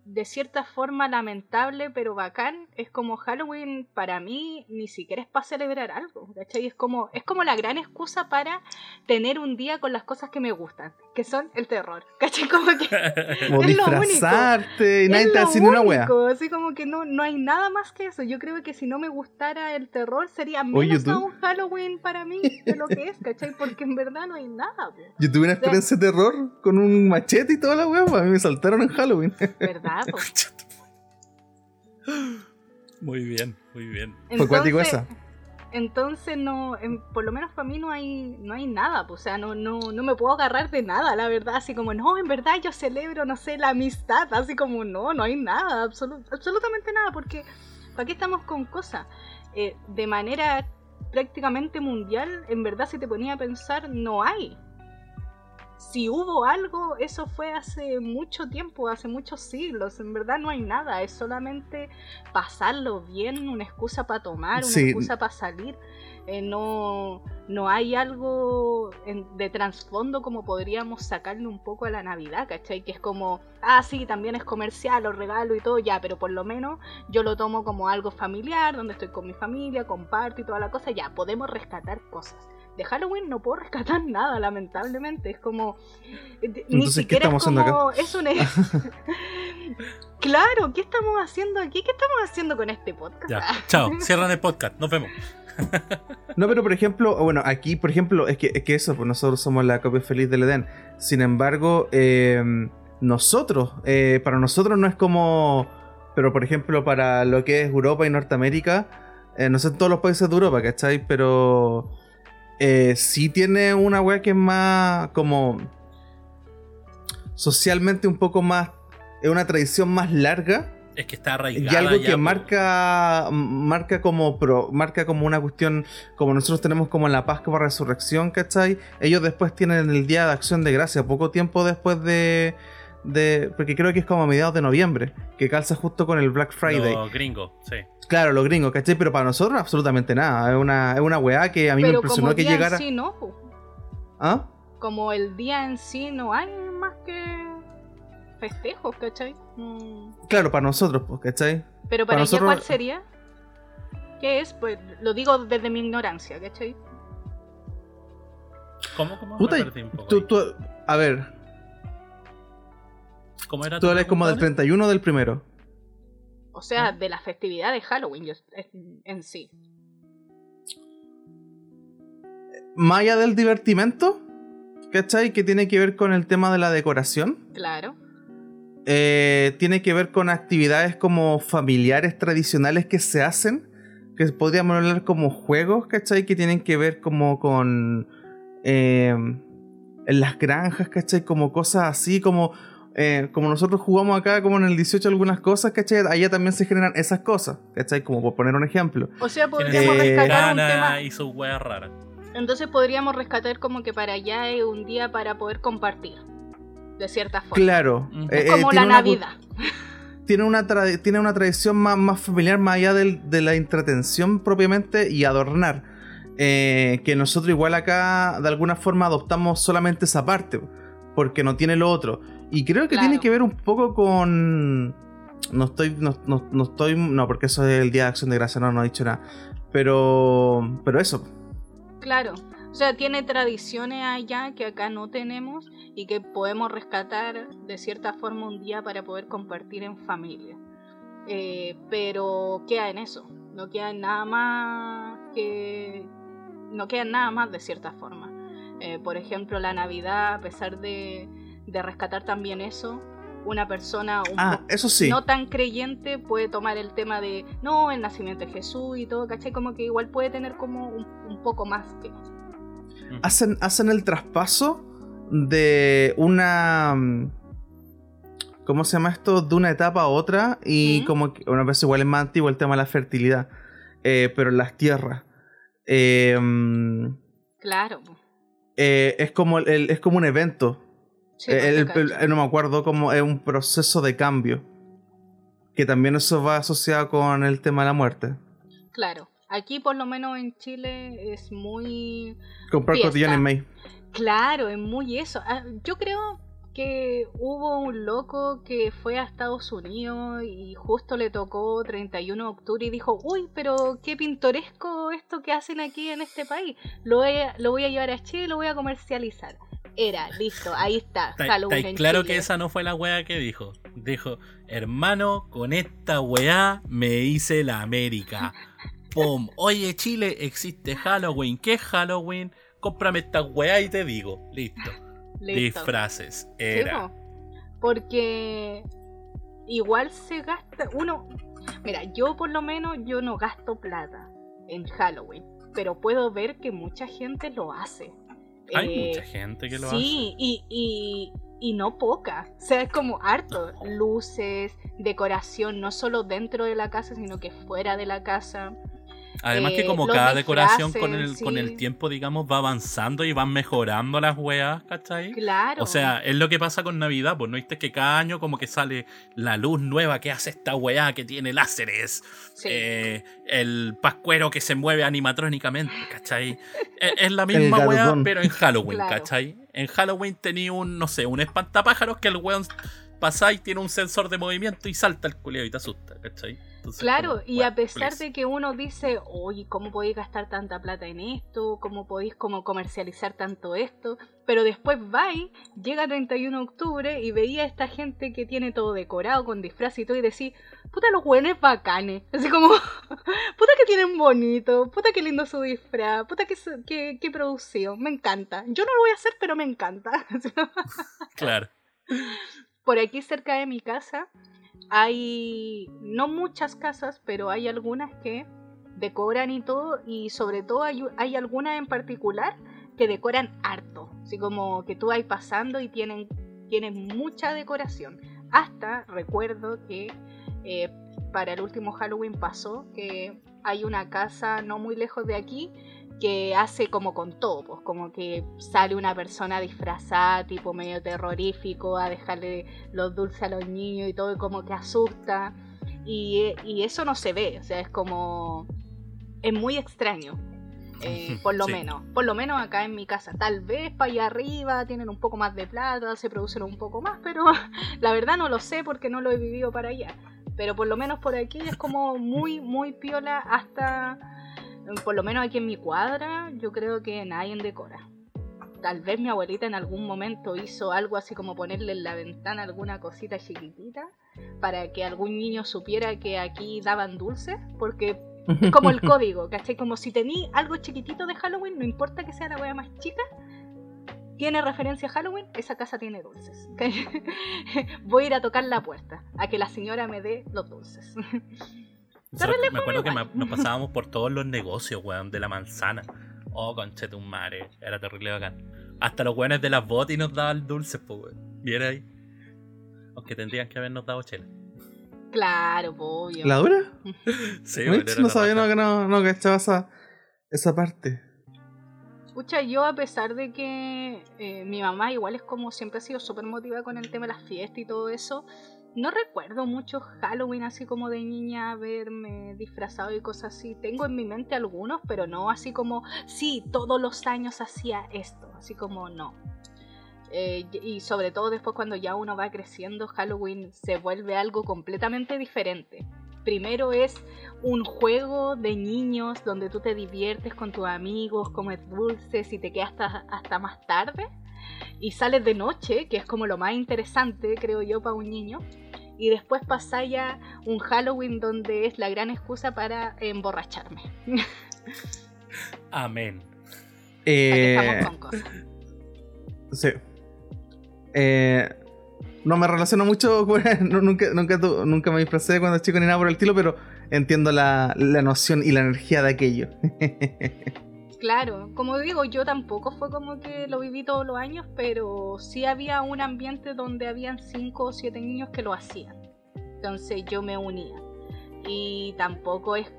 de cierta forma lamentable, pero bacán, es como Halloween para mí ni siquiera es para celebrar algo, ¿cachai? Es como, es como la gran excusa para tener un día con las cosas que me gustan, que son el terror, *laughs* ¿cachai? Como que *laughs* Como Es lo único. disfrazarte y nadie es te lo hace ni una wea. Así como que no, no hay nada más que eso. Yo creo que si no me gustara el terror sería menos aún Halloween para mí de lo que es, ¿cachai? Porque en verdad no hay nada, po. Yo tuve una experiencia de terror con un machete y toda la wea, pues, a mí me saltaron en Halloween. *laughs* ¿verdad? Muy bien, muy bien. Fue cuático Entonces- esa. Entonces no, en- por lo menos para mí no hay, no hay nada, o sea, no, no, no me puedo agarrar de nada, la verdad, así como, no, en verdad yo celebro, no sé, la amistad, así como, no, no hay nada, absolu- absolutamente nada, porque ¿para qué estamos con cosas? Eh, de manera prácticamente mundial, en verdad si te ponía a pensar, no hay. Si hubo algo, eso fue hace mucho tiempo, hace muchos siglos, en verdad no hay nada, es solamente pasarlo bien, una excusa para tomar, una Sí. excusa para salir. Eh, no, no hay algo en- de trasfondo como podríamos sacarle un poco a la Navidad, ¿cachai? Que es como, ah, sí, también es comercial, los regalos y todo, ya, pero por lo menos yo lo tomo como algo familiar, donde estoy con mi familia, comparto y toda la cosa, ya, podemos rescatar cosas. De Halloween no puedo rescatar *laughs* nada, lamentablemente. Es como. eh, de- Ni Entonces, ¿qué siquiera estamos es haciendo acá? como. Es un. *laughs* *laughs* claro, ¿qué estamos haciendo aquí? ¿Qué estamos haciendo con este podcast? Ya, chao, cierran el podcast, nos vemos. No, pero por ejemplo, bueno, aquí, por ejemplo, es que, es que eso, pues nosotros somos la copia feliz del Edén. Sin embargo, eh, nosotros, eh, para nosotros no es como, pero por ejemplo, para lo que es Europa y Norteamérica, eh, no sé en todos los países de Europa, ¿cachai? Pero eh, sí tiene una wea que es más como socialmente un poco más, es una tradición más larga. Es que está Y arraigada. algo ya, que marca marca como pro, marca como una cuestión como nosotros tenemos como la Pascua Resurrección, ¿cachai? Ellos después tienen el Día de Acción de Gracia, poco tiempo después de, de porque creo que es como a mediados de noviembre, que calza justo con el Black Friday. Los gringos, sí. Claro, los gringos, ¿cachai? Pero para nosotros absolutamente nada, es una, es una weá que a mí me Pero impresionó como que día llegara... en sí, no. ¿Ah? Como el día en sí no hay más que festejos, ¿cachai? Mm. Claro, para nosotros, pues, ¿cachai? Pero Para para ella, nosotros- ¿cuál sería? ¿Qué es? Pues lo digo desde mi ignorancia, ¿cachai? ¿Cómo? ¿Cómo? Puta, Me perdí un poco Tú, tú, a ver, ¿Cómo era tú eres como del pregunta, 31 o del primero. O sea, de la festividad de Halloween en- sí. Allá del divertimento, ¿cachai? Que tiene que ver con el tema de la decoración. Claro. eh, tiene que ver con actividades como familiares tradicionales que se hacen, que podríamos hablar como juegos, ¿cachai? Que tienen que ver como con... eh, en las granjas, ¿cachai? Como cosas así, como... eh, como nosotros jugamos acá, como en el 18 algunas cosas, ¿cachai? Allá también se generan esas cosas, ¿cachai? Como por poner un ejemplo. O sea, podríamos Eh, rescatar un tema. y sus weas raras. Entonces podríamos rescatar como que para allá es un día para poder compartir. De cierta forma. Claro. Eh, Es como eh, la una cu- Navidad. tiene una, tiene una tradición más, más familiar, más allá del- de la entretención propiamente y adornar. Eh, que nosotros igual acá de alguna forma adoptamos solamente esa parte, porque no tiene lo otro. Y creo que Claro. tiene que ver un poco con... No estoy, no, no- no estoy, no, porque eso es el Día de Acción de Gracia, no, no he dicho nada. Pero, pero eso, Claro. O sea, tiene tradiciones allá que acá no tenemos y que podemos rescatar de cierta forma un día para poder compartir en familia. Eh, pero queda en eso. No queda en nada más que. No queda en nada más de cierta forma. Eh, por ejemplo, la Navidad, a pesar de, de rescatar también eso, una persona un ah, eso sí. no tan creyente puede tomar el tema de no, el nacimiento de Jesús y todo, ¿cachai? Como que igual puede tener como un, un poco más que eso. hacen, hacen el traspaso de una. mm, ¿Cómo se llama esto? De una etapa a otra. Y como que una vez igual es más antiguo el tema de la fertilidad. eh, pero en las tierras. Eh, mm, Claro. eh, es, como el- es como un evento. Sí, El- el- cacho. no me acuerdo cómo es un proceso de cambio. Que también eso va asociado con el tema de la muerte. Claro. Aquí, por lo menos en Chile, es muy. Comprar cotillón en May. Claro, es muy eso. Ah, Yo creo que hubo un loco que fue a Estados Unidos y justo le tocó 31 de octubre y dijo, uy, pero qué pintoresco esto que hacen aquí en este país. Lo voy a, lo voy a llevar a Chile y lo voy a comercializar. Era, listo, ahí está. En claro Chile. que esa no fue la weá que dijo. Dijo, hermano, con esta weá me hice la América. Pum. Oye, Chile, existe Halloween. ¿Qué es Halloween? Cómprame esta weá y te digo. Listo. Listo. Disfraces. Sí, Era. po. Porque igual se gasta. Uno. Mira, yo por lo menos yo no gasto plata en Halloween. Pero puedo ver que mucha gente lo hace. Hay Eh, mucha gente que lo hace. sí, y, y, y no poca. O sea, es como harto. Luces, decoración, no solo dentro de la casa, sino que fuera de la casa. Además que Eh, como cada decoración con el, con el tiempo, digamos, va avanzando y van mejorando las weas, ¿cachai? Claro. O sea, es lo que pasa con Navidad, pues no viste que cada año como que sale la luz nueva que hace esta weá que tiene láseres, Sí. eh, el pascuero que se mueve animatrónicamente, ¿cachai? es, es la misma weá, pero en Halloween, Claro. ¿cachai? En Halloween tenía un, no sé, un espantapájaros que el weón pasa y tiene un sensor de movimiento y salta el culeo y te asusta, ¿cachai? Entonces, Claro, como, y a pesar please. de que uno dice, oye, ¿cómo podéis gastar tanta plata en esto? ¿Cómo podéis como comercializar tanto esto? Pero después vais, llega 31 de octubre y veía a esta gente que tiene todo decorado con disfraz y todo y decís, puta los buenos bacanes. *laughs* Así como, *laughs* puta que tienen bonito, puta que lindo su disfraz, puta que, que, que producido, me encanta. Yo no lo voy a hacer, pero me encanta. *laughs* Claro. Por aquí cerca de mi casa hay no muchas casas, pero hay algunas que decoran y todo, y sobre todo hay, hay algunas en particular que decoran harto, así como que tú vas pasando y tienen, tienen mucha decoración. Hasta recuerdo que eh, para el último Halloween pasó que hay una casa no muy lejos de aquí que hace como con todo, pues como que sale una persona disfrazada, tipo medio terrorífico, a dejarle los dulces a los niños y todo, y como que asusta. Y, y eso no se ve, o sea, es como... Es muy extraño, eh, por lo Sí. menos. Por lo menos acá en mi casa. Tal vez para allá arriba tienen un poco más de plata, se producen un poco más, pero *laughs* la verdad no lo sé porque no lo he vivido para allá. Pero por lo menos por aquí es como muy, muy piola hasta por lo menos aquí en mi cuadra, yo creo que nadie decora. Tal vez mi abuelita en algún momento hizo algo así como ponerle en la ventana alguna cosita chiquitita para que algún niño supiera que aquí daban dulces, porque es como el *laughs* código, ¿cachai? Como si tení algo chiquitito de Halloween, no importa que sea la wea más chica, tiene referencia a Halloween, esa casa tiene dulces. *laughs* Voy a ir a tocar la puerta, a que la señora me dé los dulces. *laughs* Nosotros- me acuerdo que nos pasábamos por todos los negocios, weón, de la manzana. Oh, conchetumare, era terrible bacán. Hasta los weones de las botas y nos daban dulces, pues, weón. Viera ahí. Aunque tendrían que habernos dado chela. Claro, po, obvio. ¿La dura? *laughs* Sí, Mitch, no la sabía, no, que no, no cachaba esa, esa parte. Pucha, yo a pesar de que eh, mi mamá igual es como siempre ha sido súper motivada con el tema de las fiestas y todo eso, no recuerdo mucho Halloween así como de niña verme disfrazado y cosas así. Tengo en mi mente algunos, pero no así como, sí, todos los años hacía esto, así como no. Eh, y sobre todo después cuando ya uno va creciendo, Halloween se vuelve algo completamente diferente. Primero es un juego de niños donde tú te diviertes con tus amigos, comes dulces y te quedas hasta, hasta más tarde. Y sales de noche, que es como lo más interesante, creo yo, para un niño. Y después pasa ya un Halloween donde es la gran excusa para emborracharme. Amén. Eh, estamos con cosas. sí. Eh, no me relaciono mucho *laughs* con. no, nunca, nunca, nunca me disfracé cuando chico ni nada por el estilo, pero entiendo la, la noción y la energía de aquello. *laughs* Claro, como digo, yo tampoco fue como que lo viví todos los años, pero sí había un ambiente donde habían cinco o siete niños que lo hacían. Entonces yo me unía. Y tampoco es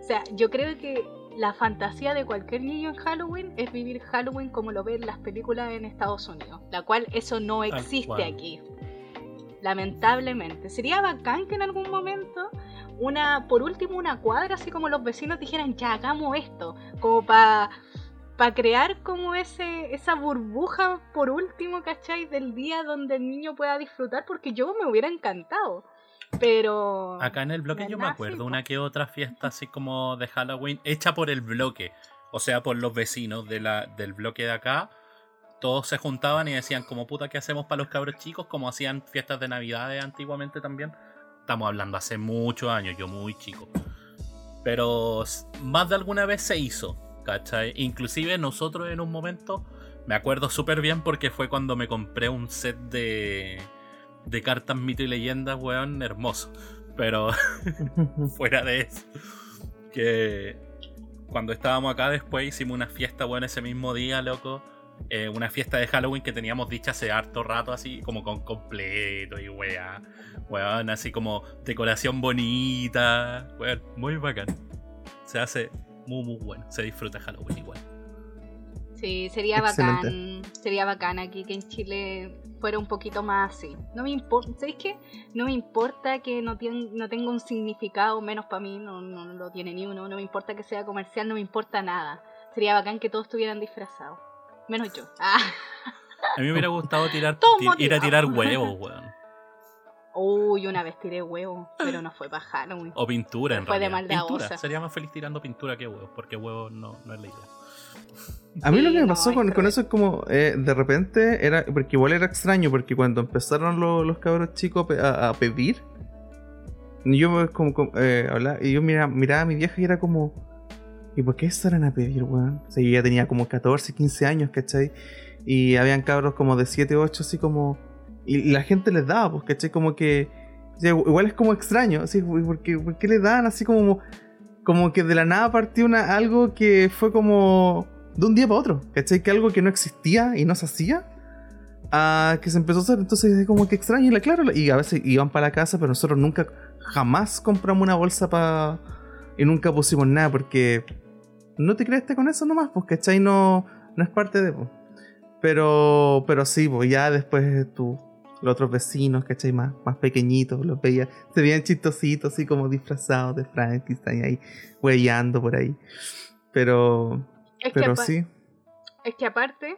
O sea, yo creo que la fantasía de cualquier niño en Halloween es vivir Halloween como lo ven las películas en Estados Unidos, la cual eso no existe aquí. Lamentablemente. Sería bacán que en algún momento una, por último, una cuadra, así como los vecinos dijeran, ya hagamos esto, como para para crear como ese esa burbuja por último, ¿cachai? Del día donde el niño pueda disfrutar, porque yo me hubiera encantado. Pero. Acá en el bloque yo me acuerdo una que otra fiesta así como de Halloween hecha por el bloque. O sea, por los vecinos de la, del bloque de acá. Todos se juntaban y decían, como puta, ¿qué hacemos para los cabros chicos? Como hacían fiestas de Navidad antiguamente también. Estamos hablando hace muchos años, yo muy chico. Pero más de alguna vez se hizo, ¿cachai? Inclusive nosotros en un momento, me acuerdo súper bien porque fue cuando me compré un set de de cartas, mito y leyendas, weón, hermoso. Pero *laughs* fuera de eso, que cuando estábamos acá después hicimos una fiesta, weón, ese mismo día, loco. Eh, una fiesta de Halloween que teníamos dicha hace harto rato, así como con completo y weá. Weón, así como decoración bonita. Weón, muy bacán. Se hace muy, muy bueno. Se disfruta Halloween igual. Sí, sería bacán. Sería bacán aquí que en Chile fuera un poquito más así. No me importa, ¿sabéis qué? No me importa que no, no tenga un significado, menos para mí, no, no, lo tiene ni uno. No me importa que sea comercial, no me importa nada. Sería bacán que todos estuvieran disfrazados. Menos yo. Ah. A mí me hubiera gustado tirar, ir a tirar huevos, weón. Uy, una vez tiré huevos, pero no fue para Halloween. O pintura, en fue realidad. de pintura. Sería más feliz tirando pintura que huevos, porque huevos no, no es la idea. A mí lo que me pasó con, eso es como, eh, de repente, era porque igual era extraño, porque cuando empezaron los, cabros chicos a, pedir, yo como, eh, y yo miraba, miraba, a mi vieja y era como, ¿y por qué estarán a pedir, weón? O sea, yo ya tenía como 14, 15 años, ¿cachai? Y habían cabros como de 7, 8, así como, y, la gente les daba, pues, ¿cachai? Como que, igual es como extraño, así, porque, ¿por qué le dan así como, como que de la nada partió una, algo que fue como de un día para otro, ¿cachai? Que algo que no existía y no se hacía, a que se empezó a hacer, entonces es como que extraño, y la claro, y a veces iban para la casa, pero nosotros nunca, jamás compramos una bolsa para... y nunca pusimos nada, porque no te creaste con eso nomás, pues, ¿cachai? No, no es parte de... Pues. Pero, pero sí, pues ya después tú, los otros vecinos, ¿cachai? Más, más pequeñitos, los veía, se veían chistositos, así como disfrazados de Frankenstein ahí, huellando por ahí. Pero, es Pero que sí. Es que aparte,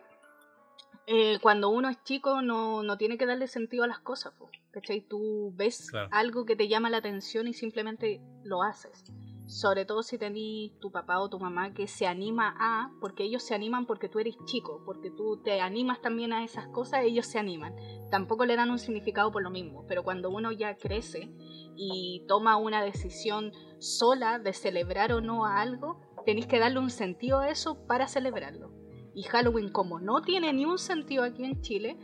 eh, cuando uno es chico no, tiene que darle sentido a las cosas, ¿cachai? Tú ves algo que te llama la atención y simplemente lo haces. Sobre todo si tenés tu papá o tu mamá que se anima a, porque ellos se animan porque tú eres chico, porque tú te animas también a esas cosas, ellos se animan. Tampoco le dan un significado por lo mismo, pero cuando uno ya crece y toma una decisión sola de celebrar o no a algo, tenéis que darle un sentido a eso para celebrarlo. Y Halloween, como no tiene ni un sentido aquí en Chile,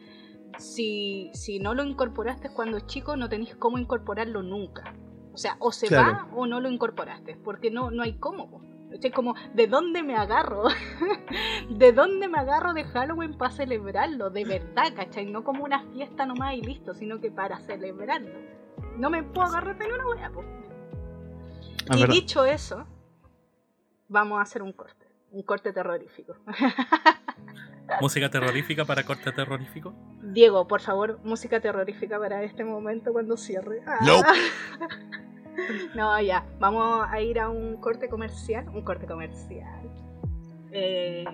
si, si no lo incorporaste cuando chico, no tenéis cómo incorporarlo nunca. O sea, o se va o no lo incorporaste, porque no, no hay cómo. Es como, ¿de dónde me agarro? *laughs* ¿De dónde me agarro de Halloween para celebrarlo? De verdad, ¿cachai? No como una fiesta nomás y listo, sino que para celebrarlo. No me puedo agarrar de una wea, Y dicho eso, vamos a hacer un corte. Un corte terrorífico. *laughs* ¿Música terrorífica para corte terrorífico? Diego, por favor, música terrorífica para este momento cuando cierre. No. *laughs* no, ya. Vamos a ir a un corte comercial. Un corte comercial. Eh,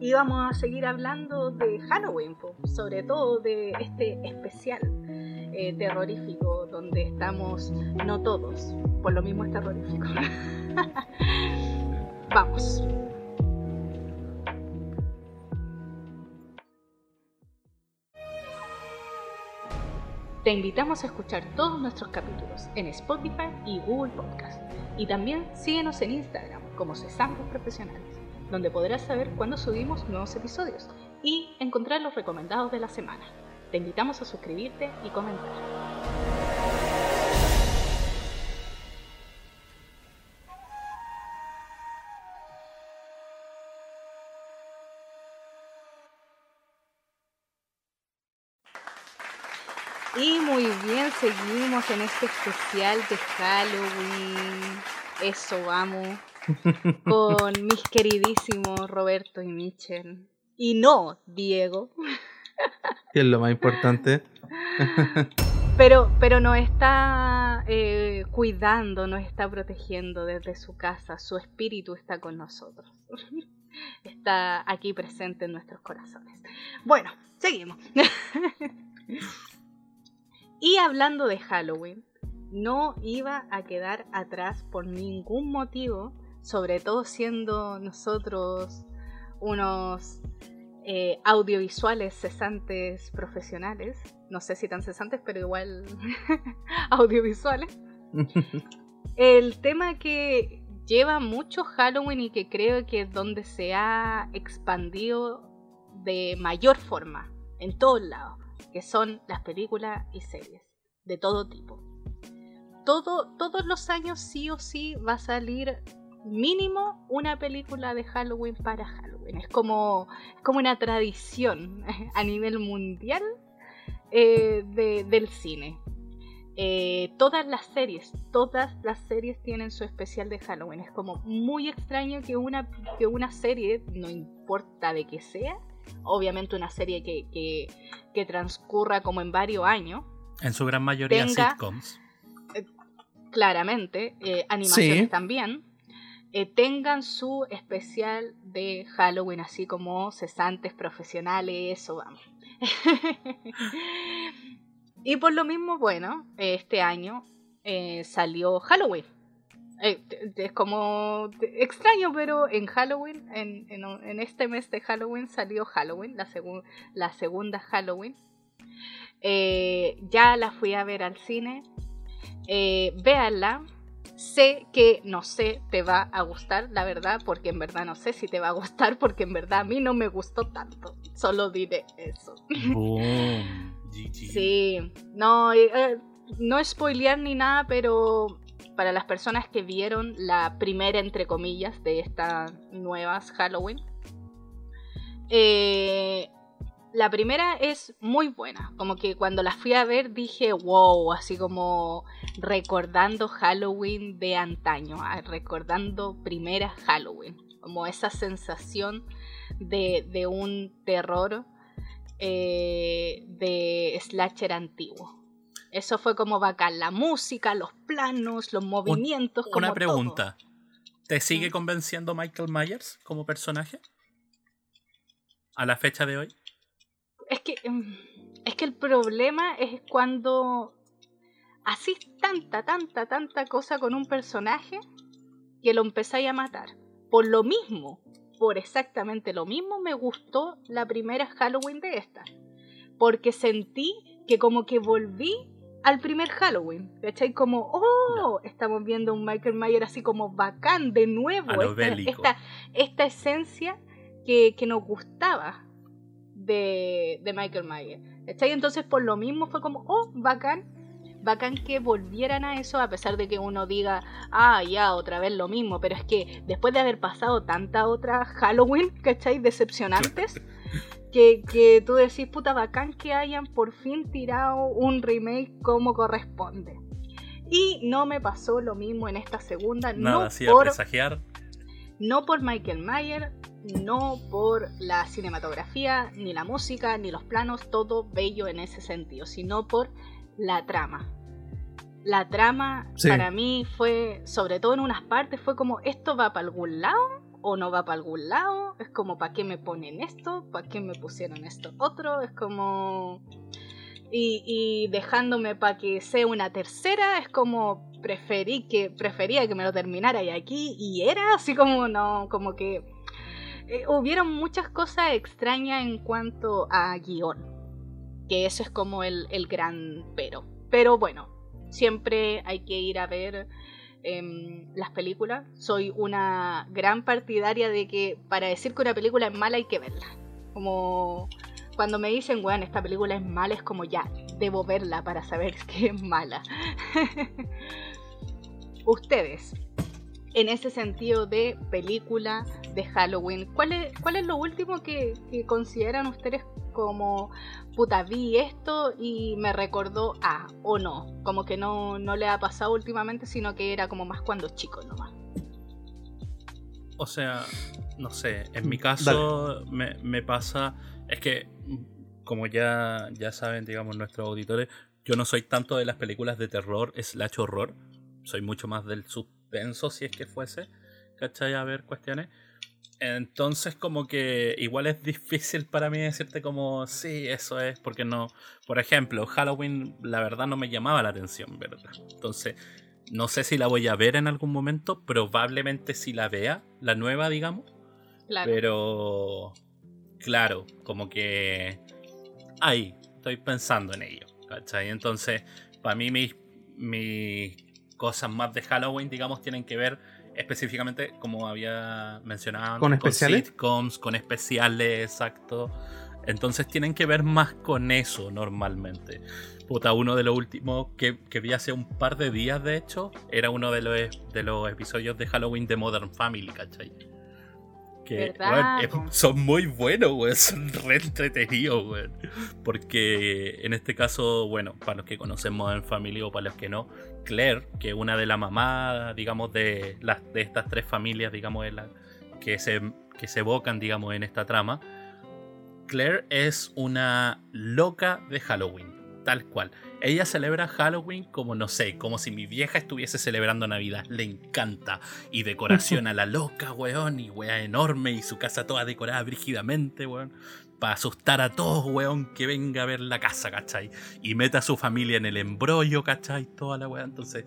y vamos a seguir hablando de Halloween, sobre todo de este especial eh, terrorífico donde estamos no todos, por lo mismo es terrorífico. *laughs* Vamos. Te invitamos a escuchar todos nuestros capítulos en Spotify y Google Podcast. Y también síguenos en Instagram como Cesambos Profesionales, donde podrás saber cuándo subimos nuevos episodios y encontrar los recomendados de la semana. Te invitamos a suscribirte y comentar. Y muy bien, seguimos en este especial de Halloween. Eso vamos. *laughs* Con mis queridísimos Roberto y Michel. Y no Diego. Que es lo más importante. *laughs* Pero, pero nos está eh, cuidando, nos está protegiendo desde su casa. Su espíritu está con nosotros. *laughs* Está aquí presente en nuestros corazones. Bueno, seguimos. Y hablando de Halloween, no iba a quedar atrás por ningún motivo, sobre todo siendo nosotros unos eh, audiovisuales cesantes profesionales. No sé si tan cesantes, pero igual *laughs* audiovisuales. El tema que lleva mucho Halloween y que creo que es donde se ha expandido de mayor forma, en todos lados, que son las películas y series, de todo tipo. Todo, todos los años sí o sí va a salir mínimo una película de Halloween para Halloween. Es como, como una tradición *laughs* a nivel mundial eh, del cine. Eh, todas las series, todas las series tienen su especial de Halloween. Es como muy extraño que una, que una serie, no importa de qué sea, obviamente una serie que, que, transcurra como en varios años. En su gran mayoría sitcoms. Eh, claramente, animaciones también. tengan su especial de Halloween, así como cesantes profesionales, eso vamos. *laughs* y por lo mismo, bueno, este año eh, salió Halloween. Eh, es como extraño, pero en Halloween, en, este mes de Halloween salió Halloween, la, la segunda Halloween. Eh, ya la fui a ver al cine. véanla, sé que no sé, te va a gustar, la verdad, porque en verdad no sé si te va a gustar, porque en verdad a mí no me gustó tanto. Solo diré eso. *laughs* Sí, no, eh, eh, no spoilear ni nada, pero para las personas que vieron la primera, entre comillas, de estas nuevas Halloween, eh, la primera es muy buena. Como que cuando la fui a ver dije, wow, así como recordando Halloween de antaño, ah, recordando primera Halloween. Como esa sensación de, un terror eh, de slasher antiguo. Eso fue como bacán. La música, los planos, los movimientos. una pregunta. ¿Te sigue convenciendo Michael Myers como personaje? ¿A la fecha de hoy? es que, em, es que el problema es cuando haces tanta, tanta, tanta cosa con un personaje que lo empezáis a matar. Por lo mismo, por exactamente lo mismo, me gustó la primera Halloween de esta. Porque sentí que como que volví al primer Halloween. ¿Cachai? Como, oh, estamos viendo un Michael Myers así como bacán de nuevo. esta, esta, esencia que, que nos gustaba de, Michael Myers. ¿Está? entonces por lo mismo fue como, oh, bacán, bacán que volvieran a eso, a pesar de que uno diga, ah, ya, otra vez lo mismo, pero es que después de haber pasado tanta otra Halloween, ¿cachai? Decepcionantes, *laughs* que, que tú decís, puta, bacán que hayan por fin tirado un remake como corresponde. Y no me pasó lo mismo en esta segunda, no por, presagiar. no por Michael Myers, no por la cinematografía, ni la música, ni los planos, todo bello en ese sentido, sino por la trama. La trama para mí fue, sobre todo en unas partes, fue como, ¿esto va para algún lado o no va para algún lado? Es como, ¿para qué me ponen esto? ¿Para qué me pusieron esto otro? Es como... Y, dejándome para que sea una tercera, es como preferí que prefería que me lo terminara y aquí y era así como no como que eh, hubieron muchas cosas extrañas en cuanto a guion. Que eso es como el, gran pero. Pero bueno, siempre hay que ir a ver em, las películas. Soy una gran partidaria de que para decir que una película es mala hay que verla. Como cuando me dicen, bueno, esta película es mala, es como ya, debo verla para saber *laughs* que es mala. *laughs* Ustedes, en ese sentido de película de Halloween. ¿Cuál es, cuál es lo último que, consideran ustedes como, puta, vi esto y me recordó a, o no? Como que no, no le ha pasado últimamente, sino que era como más cuando chico nomás. O sea, no sé, en mi caso me, me, pasa, es que como ya, ya saben, digamos, nuestros auditores, yo no soy tanto de las películas de terror slash horror, soy mucho más del suspenso si es que fuese, ¿cachai? A ver cuestiones. Entonces como que igual es difícil para mí decirte como, sí, eso es, porque no, por ejemplo, Halloween la verdad no me llamaba la atención, ¿verdad? Entonces no sé si la voy a ver en algún momento. Probablemente si la vea, la nueva, digamos. Claro. Pero, claro, como que ahí, estoy pensando en ello. ¿Cachai? Entonces, para mí mis, mis cosas más de Halloween, digamos, tienen que ver específicamente, como había mencionado, con, especiales? sitcoms, con especiales, exacto. Entonces tienen que ver más con eso normalmente. Puta, uno de los últimos que, que, vi hace un par de días, de hecho, era uno de los, de los episodios de Halloween de Modern Family, ¿cachai? Que son muy buenos, güey. Son re entretenidos, güey. Porque en este caso, bueno, para los que conocen Modern Family o para los que no, Claire, que es una de las mamás, digamos, de, las, de estas tres familias, digamos, que, se, que se evocan, digamos, en esta trama. Claire es una loca de Halloween tal cual. Ella celebra Halloween como, no sé, como si mi vieja estuviese celebrando Navidad. Le encanta. Y decoración a la loca, weón. Y weá enorme. Y su casa toda decorada brígidamente, weón. Para asustar a todos, weón, que venga a ver la casa, ¿cachai? Y meta a su familia en el embrollo, ¿cachai? Toda la weá. Entonces,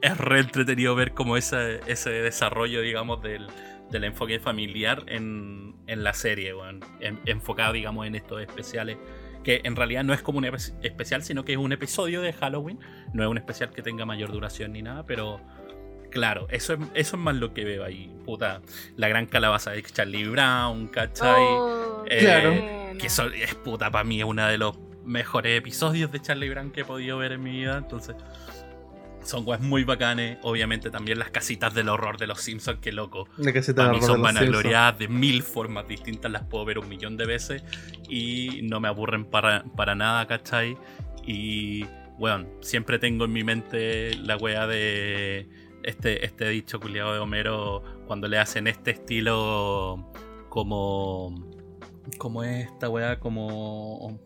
es re entretenido ver como ese, ese desarrollo, digamos, del, del enfoque familiar en, en la serie, weón. enfocado, digamos, en estos especiales que en realidad no es como un especial, sino que es un episodio de Halloween. No es un especial que tenga mayor duración ni nada, pero claro, eso es, eso es más lo que veo ahí. Puta, la gran calabaza de Charlie Brown, ¿cachai? Oh, eh, claro. Que eso es puta, para mí es uno de los mejores episodios de Charlie Brown que he podido ver en mi vida. Entonces, son weas muy bacanes. Obviamente también las casitas del horror de los Simpsons, que loco. La casita mí son vanagloriadas de mil formas distintas, las puedo ver un millón de veces y no me aburren para, para nada, ¿cachai? Y, bueno, siempre tengo en mi mente la wea de este, este dicho culiado de Homero cuando le hacen este estilo como... Como esta wea, como...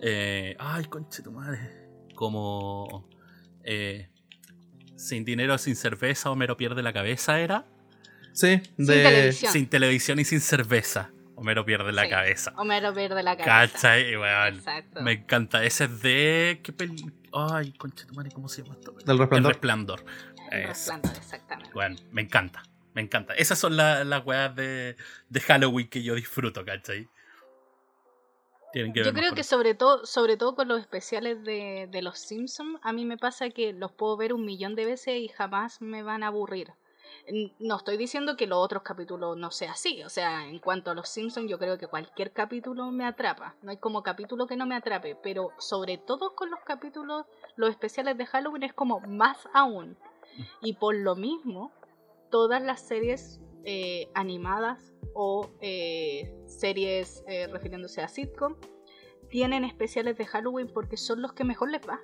Eh, ay, conche tu madre. Como eh, sin dinero, sin cerveza, Homero pierde la cabeza, ¿era? Sí, de... sin, televisión. y sin cerveza. Homero pierde la cabeza. Homero pierde la cabeza. ¿Cachai? me encanta. Ese es de. ¿Qué peli? Ay, concha tu madre, ¿cómo se llama esto? Del resplandor. El resplandor. El resplandor, exactamente. Bueno, me encanta. Me encanta. Esas son las weas de, de Halloween que yo disfruto, ¿cachai? Yo creo que sobre todo, sobre todo con los especiales de, de los Simpsons, a mí me pasa que los puedo ver un millón de veces y jamás me van a aburrir. No estoy diciendo que los otros capítulos no sea así, o sea, en cuanto a los Simpsons yo creo que cualquier capítulo me atrapa, no hay como capítulo que no me atrape, pero sobre todo con los capítulos, los especiales de Halloween es como más aún. Mm. Y por lo mismo, todas las series eh, animadas o eh, series eh, refiriéndose a sitcom tienen especiales de Halloween porque son los que mejor les va.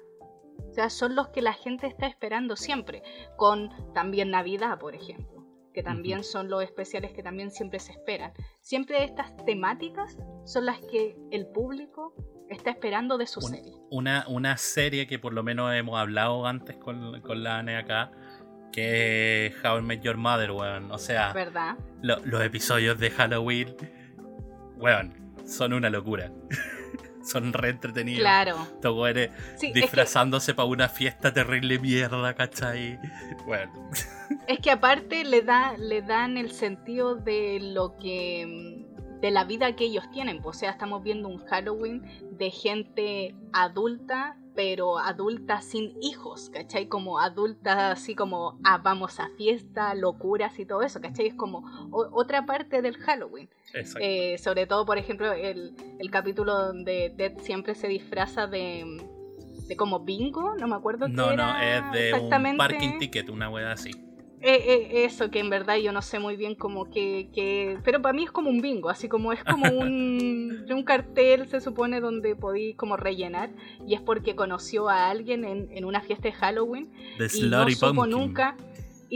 O sea, son los que la gente está esperando siempre. Con también Navidad, por ejemplo. Que también son los especiales que también siempre se esperan. Siempre estas temáticas son las que el público está esperando de su serie. Una, una serie que por lo menos hemos hablado antes con, con la ANE acá que How I Met Your Mother, weón. O sea, ¿verdad? los episodios de Halloween, weón, son una locura. *laughs* son re entretenidos. Claro. Todo disfrazándose para una fiesta terrible mierda, ¿cachai? Bueno. *laughs* Es que aparte le, da, le dan el sentido de lo que de la vida que ellos tienen. O sea, estamos viendo un Halloween de gente adulta pero adulta sin hijos, ¿cachai? Como adulta así como, ah, vamos a fiesta, locuras y todo eso, ¿cachai? Es como otra parte del Halloween. Eh, sobre todo, por ejemplo, el, el capítulo donde Dead siempre se disfraza de, de como bingo, no me acuerdo no, qué No, no, es de un parking ticket, una wea así. Eh, eh, eso, que en verdad yo no sé muy bien como que, que... Pero para mí es como un bingo, así como es como un, *laughs* un cartel, se supone, donde podéis como rellenar. Y es porque conoció a alguien en, en una fiesta de Halloween. y no supo nunca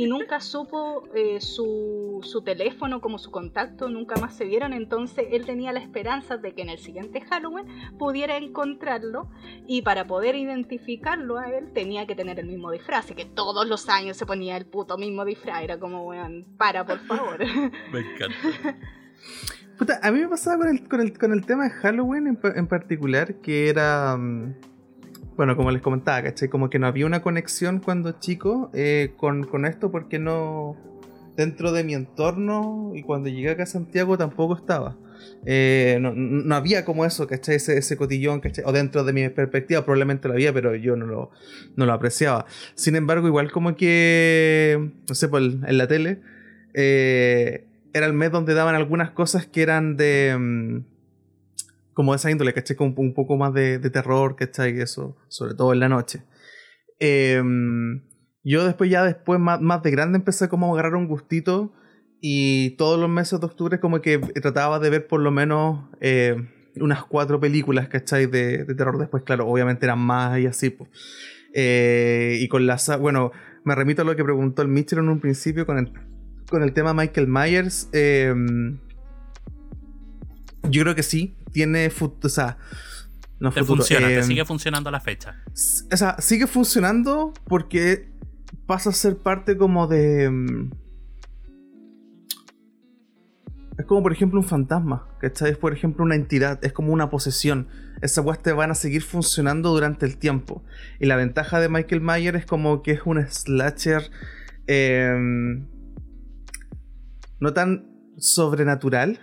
y nunca supo eh, su, su, teléfono como su contacto, nunca más se vieron, entonces él tenía la esperanza de que en el siguiente Halloween pudiera encontrarlo y para poder identificarlo a él tenía que tener el mismo disfraz, así que todos los años se ponía el puto mismo disfraz, era como, weón, para por favor. *laughs* Me encanta. Puta, a mí me pasaba con el, con el, con el tema de Halloween en, en particular, que era... Mm, bueno, como les comentaba, ¿cachai? Como que no había una conexión cuando chico eh, con, con, esto porque no... Dentro de mi entorno y cuando llegué acá a Santiago tampoco estaba. Eh, no, no, había como eso, ¿cachai? Ese, ese cotillón, ¿cachai? O dentro de mi perspectiva probablemente lo había, pero yo no lo, no lo apreciaba. Sin embargo, igual como que, no sé, pues en la tele, eh, era el mes donde daban algunas cosas que eran de... Como de esa índole, ¿cachai? Con un poco más de, de terror, ¿cachai? Eso, sobre todo en la noche. Em, yo después, ya después, más, más, de grande, empecé como a agarrar un gustito y todos los meses de octubre como que trataba de ver por lo menos eh, unas cuatro películas, ¿cachai? De, de, terror. Después, claro, obviamente eran más y así, pues. Eh, y con las... Bueno, me remito a lo que preguntó el Mitchell en un principio con el, con el tema Michael Myers. Eh, yo creo que sí, tiene futuro. O sea, no te funciona, te eh, sigue funcionando a la fecha. O sea, sigue funcionando porque pasa a ser parte como de. Mm, es como, por ejemplo, un fantasma, ¿cachai? Es, por ejemplo, una entidad, es como una posesión. Esas weas te van a seguir funcionando durante el tiempo. Y la ventaja de Michael Myers es como que es un slasher em, no tan sobrenatural,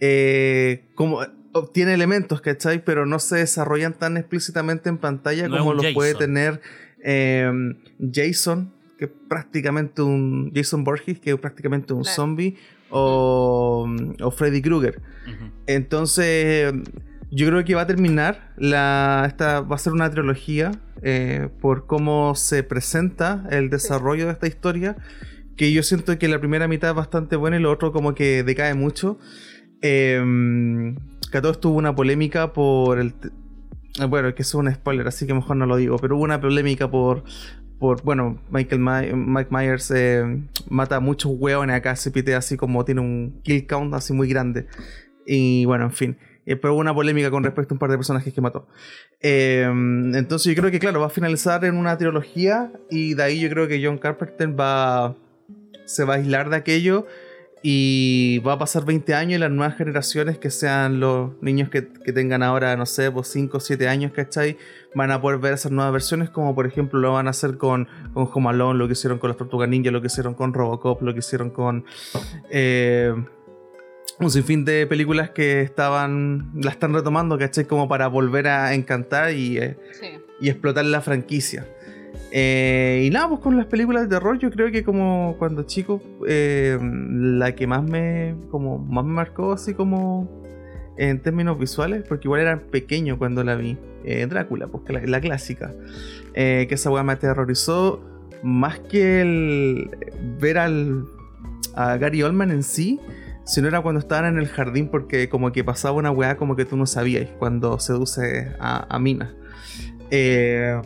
eh, como obtiene elementos, ¿cachai? Pero no se desarrollan tan explícitamente en pantalla como lo puede tener em, Jason, que es prácticamente un. Jason Borges, que es prácticamente un zombie, o, o Freddy Krueger. Entonces, yo creo que va a terminar. La, esta va a ser una trilogía eh, por cómo se presenta el desarrollo de esta historia. Que yo siento que la primera mitad es bastante buena y lo otro, como que decae mucho. Eh, que todo estuvo una polémica por el. Bueno, que es un spoiler, así que mejor no lo digo, pero hubo una polémica por. por bueno, Michael Mike Myers eh, mata a muchos hueones acá, se pite así como tiene un kill count así muy grande. Y bueno, en fin. Eh, pero hubo una polémica con respecto a un par de personajes que mató. Em, entonces yo creo que, claro, va a finalizar en una trilogía y de ahí yo creo que John Carpenter va. se va a aislar de aquello y va a pasar 20 años y las nuevas generaciones, que sean los niños que, tengan ahora, no sé, pues 5 o 7 años, ¿cachai? Van a poder ver esas nuevas versiones, como por ejemplo lo van a hacer con, con Home Alone, lo que hicieron con las Tortugas Ninja, lo que hicieron con Robocop, lo que hicieron con. Eh, un sinfín de películas que estaban. la están retomando, ¿cachai? Como para volver a encantar y, eh, y explotar la franquicia. Eh, y nada, pues con las películas de terror, yo creo que como cuando chico, eh, la que más me, como, más me marcó así como en términos visuales, porque igual era pequeño cuando la vi, eh, Drácula, pues la, clásica, que esa weá me aterrorizó más que el ver al, a Gary Oldman en sí, sino era cuando estaban en el jardín porque como que pasaba una weá como que tú no sabías cuando seduce a, a Mina. Eh,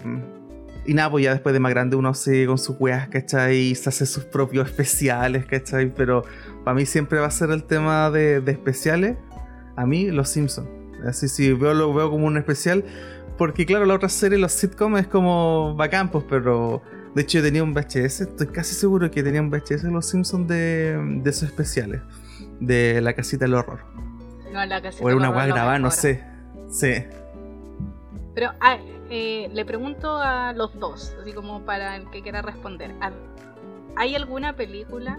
y nada, pues ya después de más grande uno sigue con sus weas, ¿cachai? Y se hace sus propios especiales, ¿cachai? Pero para mí siempre va a ser el tema de, especiales. A mí, Los Simpsons. Así sí, veo, lo veo como un especial. Porque claro, la otra serie, los sitcoms, es como bacán, pues, pero... De hecho, yo tenía un VHS, estoy casi seguro que tenía un VHS de Los Simpsons de, de esos especiales. De la casita del horror. No, la casita O era una wea grabada, no sé. Sí. Pero, ah, eh, le pregunto a los dos, así como para el que quiera responder. ¿Hay alguna película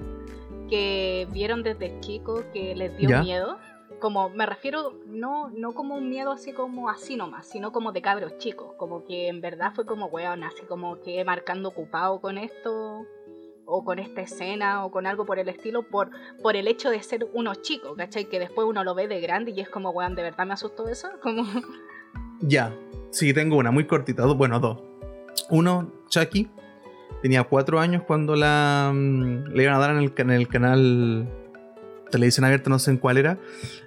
que vieron desde chico que les dio miedo? Como me refiero, no, no como un miedo así como así nomás, sino como de cabros chicos. Como que en verdad fue como, weón, así como que marcando ocupado con esto, o con esta escena, o con algo por el estilo, por, por el hecho de ser unos chicos, ¿cachai? Que después uno lo ve de grande y es como, weón, ¿de verdad me asustó eso? *laughs* Como... Ya, Sí, tengo una muy cortita, bueno, dos. Uno, Chucky. Tenía cuatro años cuando la mm, le iban a dar en el, en el canal televisión abierta, no sé en cuál era.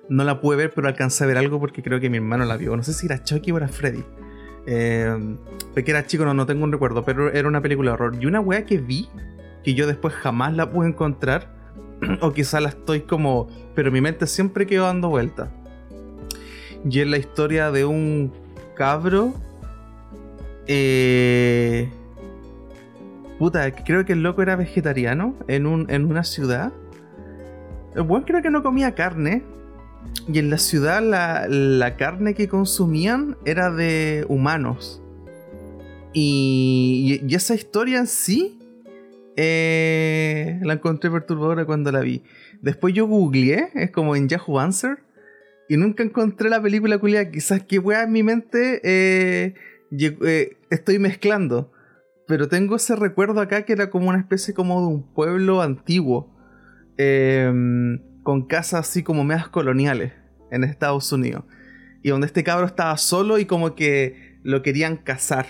No la pude ver, pero alcancé a ver algo porque creo que mi hermano la vio. No sé si era Chucky o era Freddy. Eh, porque era chico, no, no tengo un recuerdo, pero era una película de horror. Y una wea que vi, que yo después jamás la pude encontrar, *clears throat* o quizá la estoy como. Pero mi mente siempre quedó dando vuelta. Y es la historia de un cabro. Eh, puta, creo que el loco era vegetariano en, un, en una ciudad. El buen creo que no comía carne. Y en la ciudad la, la carne que consumían era de humanos. Y, y esa historia en sí eh, la encontré perturbadora cuando la vi. Después yo googleé, es como en Yahoo Answer, y nunca encontré la película culiada. Quizás que weá en mi mente eh, eh, estoy mezclando. Pero tengo ese recuerdo acá que era como una especie como de un pueblo antiguo. Em, con casas así como medias coloniales en Estados Unidos. Y donde este cabro estaba solo y como que lo querían cazar.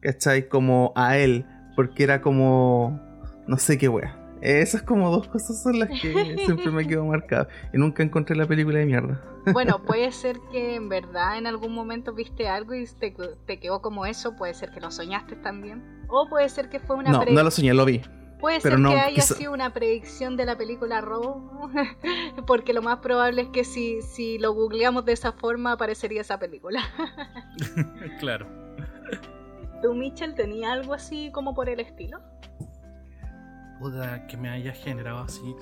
¿Cachai? Como a él. Porque era como... No sé qué wea. Esas como dos cosas son las que siempre me quedo marcado. Y nunca encontré la película de mierda. Bueno, *laughs* puede ser que en verdad en algún momento viste algo y te, te quedó como eso. Puede ser que lo soñaste también. O puede ser que fue una... No, no lo soñé, lo vi. Puede Pero ser no, que haya quizá- sido una predicción de la película Robo, *laughs* porque lo más probable es que si, si lo googleamos de esa forma aparecería esa película. *laughs* claro. ¿Tú, Mitchell, tenía algo así como por el estilo? Puta, que me haya generado así.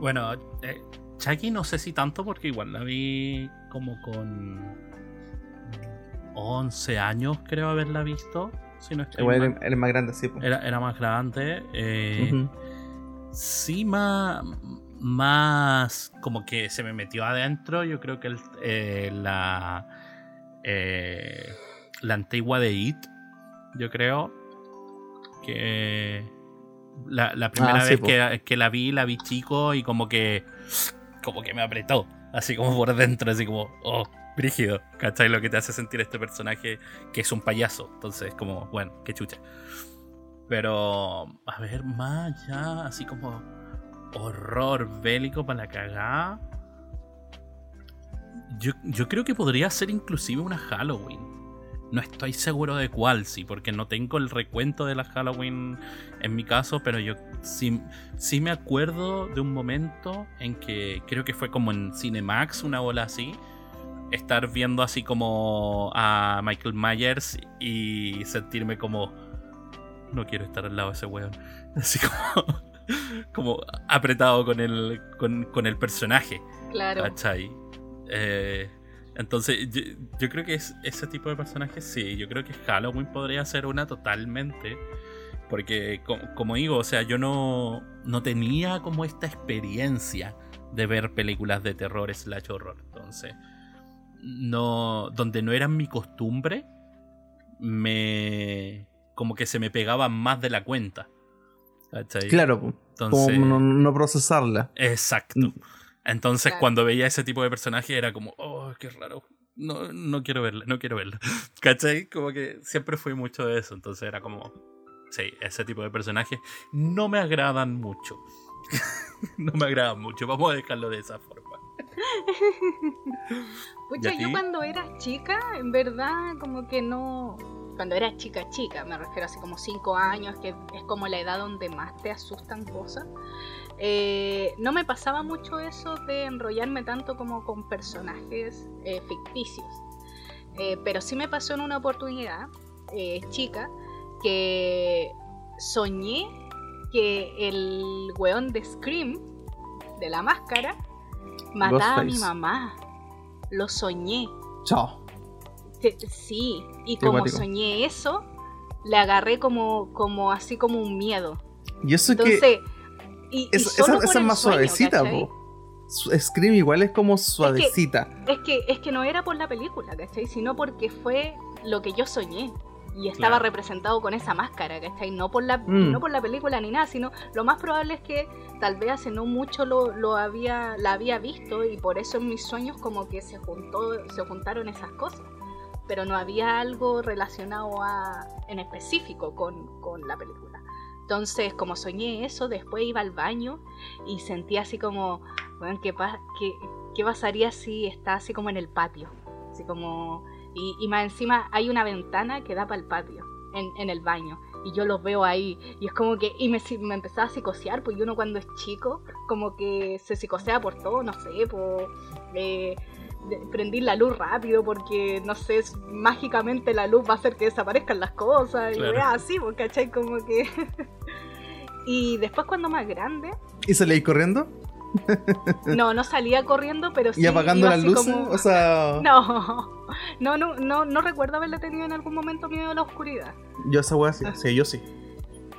Bueno, eh, Chucky no sé si tanto porque igual la vi como con 11 años creo haberla visto. Si no estoy Igual eres más grande, sí. po. era, era más grande. eh. Sí, más, más como que se me metió adentro. Yo creo que el- eh, la, eh, la antigua de It, yo creo que la, la primera Ah, sí, vez que la vi, la vi chico y como que como que me apretó, así como por dentro, así como, oh, brígido, ¿cachai? Lo que te hace sentir este personaje que es un payaso. Entonces, como, bueno, qué chucha. Pero, a ver, más ya, así como horror bélico para la cagada. Yo, yo creo que podría ser inclusive una Halloween. No estoy seguro de cuál, sí, porque no tengo el recuento de la Halloween en mi caso, pero yo sí, sí me acuerdo de un momento en que creo que fue como en Cinemax, una bola así, estar viendo así como a Michael Myers y sentirme como no quiero estar al lado de ese weón. *laughs* Así como, como apretado con el, con, con el personaje. Claro. ¿Cachai? Eh, entonces, yo, yo creo que es ese tipo de personajes, sí. Yo creo que Halloween podría ser una totalmente. Porque, co- como digo, o sea, yo no, no tenía como esta experiencia de ver películas de terror slash horror. Entonces, no, donde no era mi costumbre, me. como que se me pegaba más de la cuenta. ¿Cachai? Claro. Entonces, como no, no procesarla. Exacto. Entonces, Claro. cuando veía ese tipo de personaje, era como, oh, qué raro. No, no quiero verla, no quiero verla. *laughs* ¿Cachai? Como que siempre fui mucho de eso. Entonces era como, sí, ese tipo de personajes no me agradan mucho. *laughs* no me agradan mucho. Vamos a dejarlo de esa forma. *laughs* Pucha, ¿Y a yo cuando era chica, en verdad, como que no. Cuando era chica, chica, me refiero así como 5 años, que es como la edad donde más te asustan cosas. Eh, no me pasaba mucho eso de enrollarme tanto como con personajes eh, ficticios. Eh, pero sí me pasó en una oportunidad, chica, que soñé que el weón de Scream, de la máscara, mataba a mi mamá. Lo soñé. Chao. Sí, y Qué como soñé eso, le agarré como, como así como un miedo. Y eso. Entonces, y es- solo esa, es más sueño, suavecita, Scream igual es como suavecita. Es que, es que no era por la película, ¿cachai? Sino porque fue lo que yo soñé. Y estaba Claro. representado con esa máscara, ¿cachai? No por, la, Mm. no por la película ni nada, sino lo más probable es que tal vez hace no mucho lo, lo había, la había visto y por eso en mis sueños como que se juntó, se juntaron esas cosas. Pero no había algo relacionado a, en específico con, con la película. Entonces, como soñé eso, después iba al baño y sentía así como, bueno, ¿qué, qué, qué pasaría si está así como en el patio? Así como... Y, y más encima hay una ventana que da para el patio, en, en el baño y yo los veo ahí y es como que y me, me empezaba a psicosear pues uno cuando es chico como que se psicosea por todo no sé por eh, prendí la luz rápido porque no sé mágicamente la luz va a hacer que desaparezcan las cosas y así pues ¿cachai? como que *laughs* y después cuando más grande ¿y salí corriendo? No, *laughs* no salía corriendo, pero sí. ¿Y apagando las luces? O sea. *laughs* No, no, no, no, no recuerdo haberle tenido en algún momento miedo a la oscuridad. Yo esa weá sí, sí, yo sí.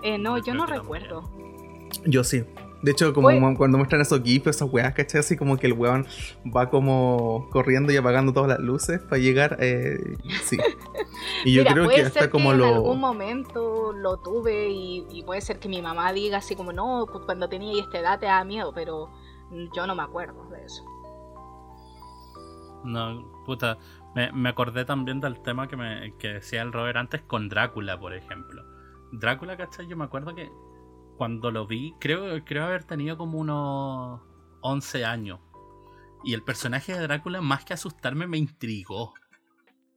Eh, no, yo no recuerdo. Yo sí. De hecho, como cuando muestran esos gifs, esas weas, ¿cachai? Así como que el weón va como corriendo y apagando todas las luces para llegar. Eh, sí. Y yo creo que hasta como lo. En algún momento lo tuve y, y, puede ser que mi mamá diga así como, no, cuando tenía esta edad te da miedo, pero yo no me acuerdo de eso. No, puta, me, acordé también del tema que, me, que decía el Robert antes con Drácula, por ejemplo. Drácula, ¿cachai? Yo me acuerdo que cuando lo vi, creo, creo haber tenido como unos 11 años. Y el personaje de Drácula, más que asustarme, me intrigó.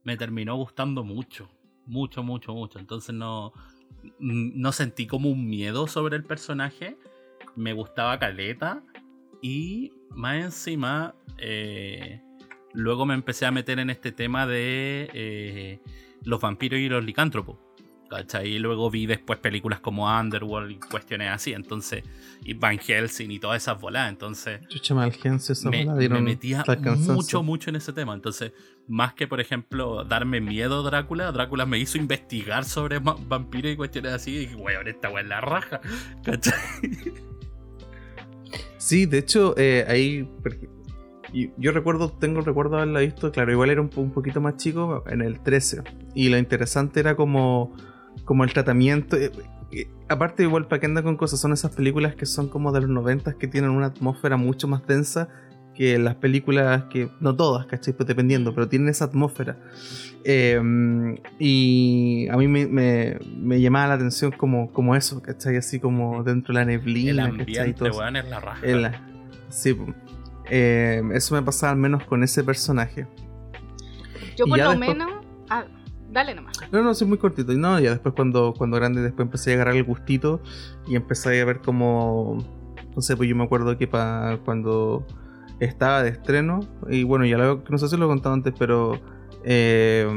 Me terminó gustando mucho. Mucho, mucho, mucho. Entonces no, no sentí como un miedo sobre el personaje. Me gustaba Caleta. Y más encima, eh, luego me empecé a meter en este tema de eh, los vampiros y los licántropos. ¿Cachai? Y luego vi después películas como Underworld y cuestiones así. Entonces, y Van Helsing y todas esas voladas. Entonces, me, me, metía mucho, mucho en ese tema. Entonces, más que por ejemplo darme miedo a Drácula, Drácula me hizo investigar sobre vampiros y cuestiones así. Y dije, weón, esta weón es la raja. *laughs* ¿Cachai? Sí, de hecho, eh, ahí. Yo recuerdo, tengo el recuerdo de haberla visto, claro, igual era un, poquito más chico en el 13. Y lo interesante era como, como el tratamiento. Eh, eh, aparte, igual para que anda con cosas, son esas películas que son como de los 90 que tienen una atmósfera mucho más densa que las películas que, no todas, ¿cachai? Pues dependiendo, pero tienen esa atmósfera. Em, y a mí me, me, llamaba la atención como, como eso, ¿cachai? Así como dentro de la neblina, El ambiente, todo es la raja. sí, em, eso me pasaba al menos con ese personaje. Yo por lo menos... Ah, dale nomás. No, no, soy muy cortito. Y no, ya después cuando, cuando grande, después empecé a agarrar el gustito y empecé a ver como... No sé, pues yo me acuerdo que para cuando estaba de estreno, y bueno, ya lo, no sé si lo he contado antes, pero eh,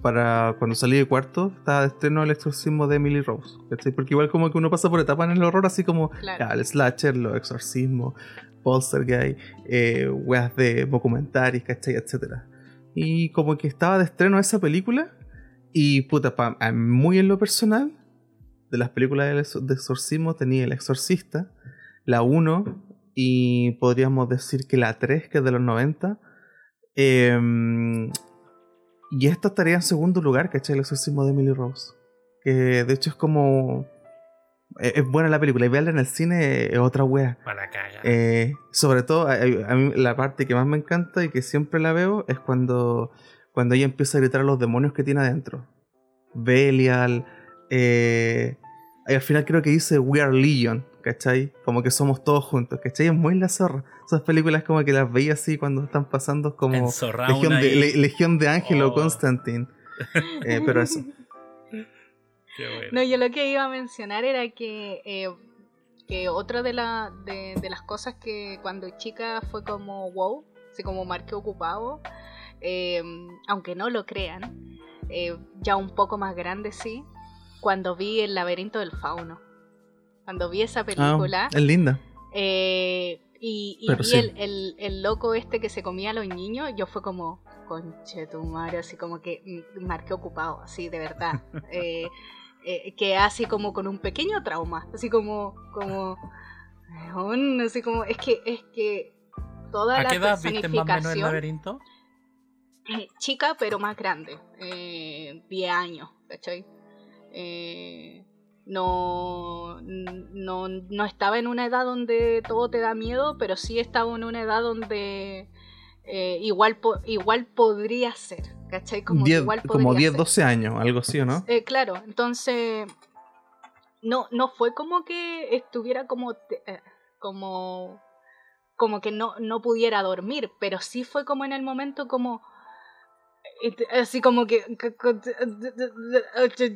para cuando salí de cuarto, estaba de estreno el exorcismo de Emily Rose, Porque igual como que uno pasa por etapas en el horror, así como el slasher, los exorcismos, poltergeist, eh, weas de documentarios, ¿cachai? Etcétera. Y como que estaba de estreno esa película, y puta, muy en lo personal, de las películas de exorcismo tenía El Exorcista, la 1, y podríamos decir que la 3, que es de los 90. Em, y esta estaría en segundo lugar, ¿cachai? El exorcismo de Emily Rose. Que de hecho es como. Es, buena la película y verla en el cine es otra wea. Para cagar. Eh, sobre todo, a, mí la parte que más me encanta y que siempre la veo es cuando, cuando ella empieza a gritar a los demonios que tiene adentro. Belial. Eh, y al final creo que dice We Are Legion. ¿cachai? Como que somos todos juntos, ¿cachai? Es muy la zorra. Esas películas como que las veía así cuando están pasando como Legión de, Legión de, Ángel o oh. Constantine. Eh, pero eso. *laughs* No, yo lo que iba a mencionar era que, eh, que otra de, la, de, las cosas que cuando chica fue como wow, así como marqué ocupado, eh, aunque no lo crean, ya un poco más grande sí, cuando vi el laberinto del fauno cuando vi esa ah, película. es linda. Eh, y, vi el, el, loco este que se comía a los niños, yo fue como, conche tu madre, así como que marqué ocupado, así de verdad. *laughs* eh, eh, que así como con un pequeño trauma, así como, como, así como, es que, es que toda ¿A la qué edad viste más o menos el laberinto? Eh, chica, pero más grande, 10 años, ¿cachai? Eh, no, no, no estaba en una edad donde todo te da miedo, pero sí estaba en una edad donde eh, igual, igual podría ser, ¿cachai? Como, 10, como 10, 12 años, algo así, ¿no? Eh, claro, entonces no, no fue como que estuviera como, eh, como, como que no, no pudiera dormir, pero sí fue como en el momento como así como que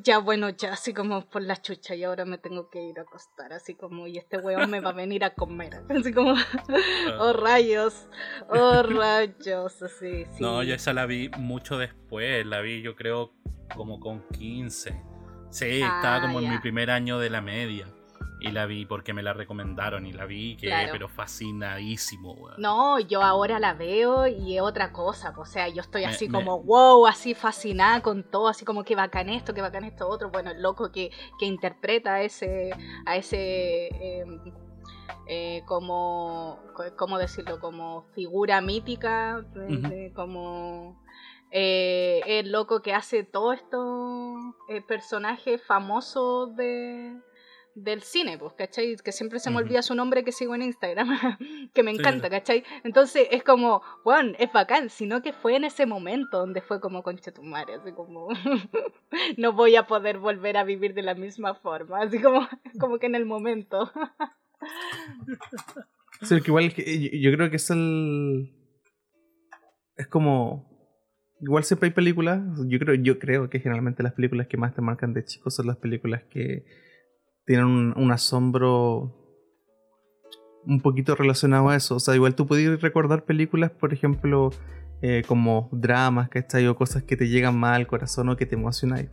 ya bueno ya así como por la chucha y ahora me tengo que ir a acostar así como y este weón me va a venir a comer *laughs* así como oh rayos oh rayos así sí. no yo esa la vi mucho después la vi yo creo como con 15 sí estaba como en mi primer año de la media y la vi porque me la recomendaron y la vi, que pero fascinadísimo, No, yo ahora la veo y es otra cosa, o sea, yo estoy así como, wow, así fascinada con todo, así como que bacán esto, que bacán esto otro, bueno, el loco que, que interpreta a ese, a ese em, eh, como, ¿cómo decirlo? Como figura mítica, como... Eh, el loco que hace todos estos eh, personajes famosos de, del cine, pues, ¿cachai? Que siempre se me olvida su nombre que sigo en Instagram, *laughs* que me encanta, ¿cachai? Entonces es como, bueno, es bacán, sino que fue en ese momento donde fue como concha tu madre, así como, *laughs* no voy a poder volver a vivir de la misma forma, así como, *laughs* como que en el momento. sí, que igual yo creo que es el. Es como. Igual siempre hay películas. Yo creo, yo creo que generalmente las películas que más te marcan de chicos son las películas que tienen un, asombro un poquito relacionado a eso. O sea, igual tú puedes recordar películas, por ejemplo, eh, como dramas, ¿cachai? O cosas que te llegan más al corazón o que te emocionan.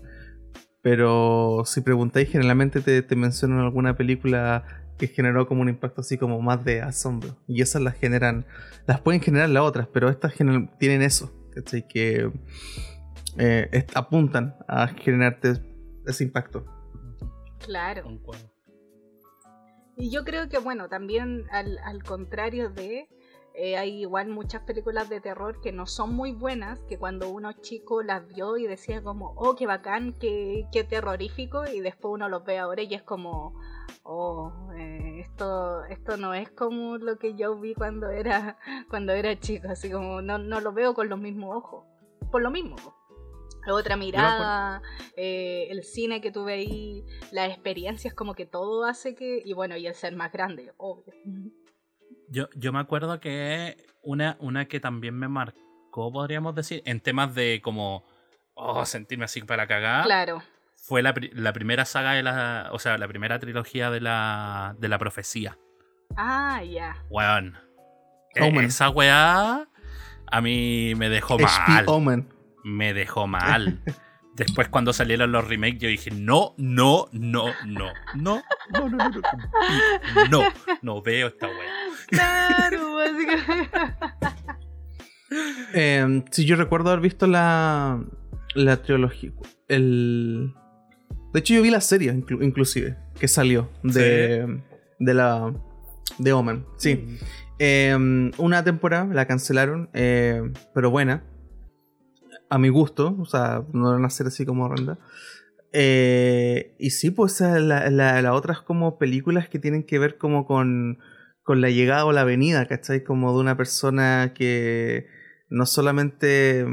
Pero si preguntáis, generalmente te, te mencionan alguna película que generó como un impacto así como más de asombro. Y esas las generan, las pueden generar las otras, pero estas tienen eso, ¿cachai? Que eh, apuntan a generarte ese impacto. Claro. Y yo creo que, bueno, también al, al contrario de, eh, hay igual muchas películas de terror que no son muy buenas, que cuando uno chico las vio y decía como, oh, qué bacán, qué, qué terrorífico, y después uno los ve ahora y es como, oh, eh, esto, esto no es como lo que yo vi cuando era, *laughs* cuando era chico, así como no, no lo veo con los mismos ojos, por lo mismo otra mirada, eh, el cine que tuve ahí, las experiencias, como que todo hace que. Y bueno, y el ser más grande, obvio. Yo, yo me acuerdo que una, una que también me marcó, podríamos decir, en temas de como. Oh, sentirme así para cagar. Claro. Fue la, la primera saga de la. O sea, la primera trilogía de la, de la profecía. Ah, ya. Weón. E, esa weá a mí me dejó mal. Omen me dejó mal. *laughs* Después cuando salieron los remakes yo dije, no, no, no, no, no, no, no, no, no, no, no veo esta wea. Claro, básicamente. Eh, si yo recuerdo haber visto la, la trilogía, el... De hecho yo vi la serie inclusive, que salió de, de la... de Omen, sí. Eh, una temporada la cancelaron, eh, pero buena a mi gusto, o sea, no van a ser así como ronda. Eh, y sí, pues las la, otras como películas que tienen que ver como con, con la llegada o la venida, ¿cachai? Como de una persona que no solamente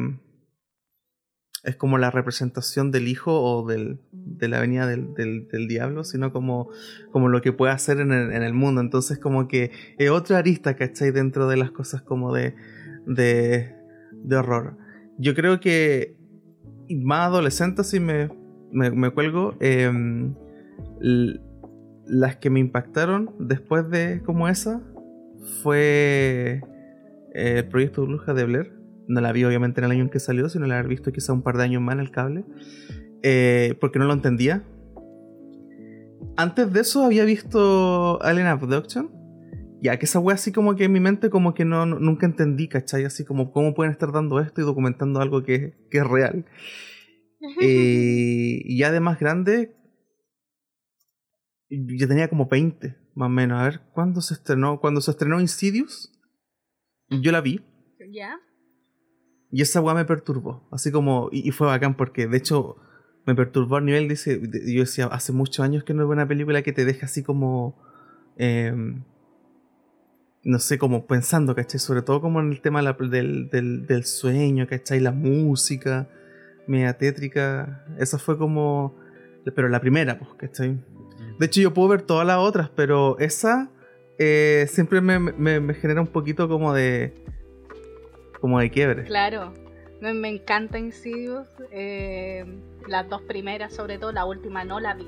es como la representación del hijo o del, de la venida del, del, diablo, sino como, como lo que puede hacer en el, en el, mundo. Entonces como que es otra arista, ¿cachai? Dentro de las cosas como de, de, de horror yo creo que más adolescente, si me, me, cuelgo, em, las que me impactaron después de como esa fue eh, el proyecto Bruja de Blair. No la vi obviamente en el año en que salió, sino la he visto quizá un par de años más en el cable. Eh, porque no lo entendía. Antes de eso había visto Alien Abduction ya que esa wea así como que en mi mente como que no, nunca entendí, ¿cachai? Así como cómo pueden estar dando esto y documentando algo que, es real. Eh, y ya de más grande, yo tenía como 20, más o menos. A ver, ¿cuándo se estrenó? Cuando se estrenó Insidious, yo la vi. ¿Ya? Y esa weá me perturbó. Así como, y, fue bacán porque de hecho me perturbó a nivel, dice, yo decía, hace muchos años que no es una película que te deja así como... Em, no sé, como pensando, ¿cachai? Sobre todo como en el tema del, del, del, sueño, ¿cachai? La música, media tétrica. Esa fue como... Pero la primera, pues, ¿cachai? De hecho, yo puedo ver todas las otras, pero esa eh, siempre me, me- me genera un poquito como de. como de quiebre. Claro, me, me encanta Insidious. eh, las dos primeras, sobre todo, la última no la vi.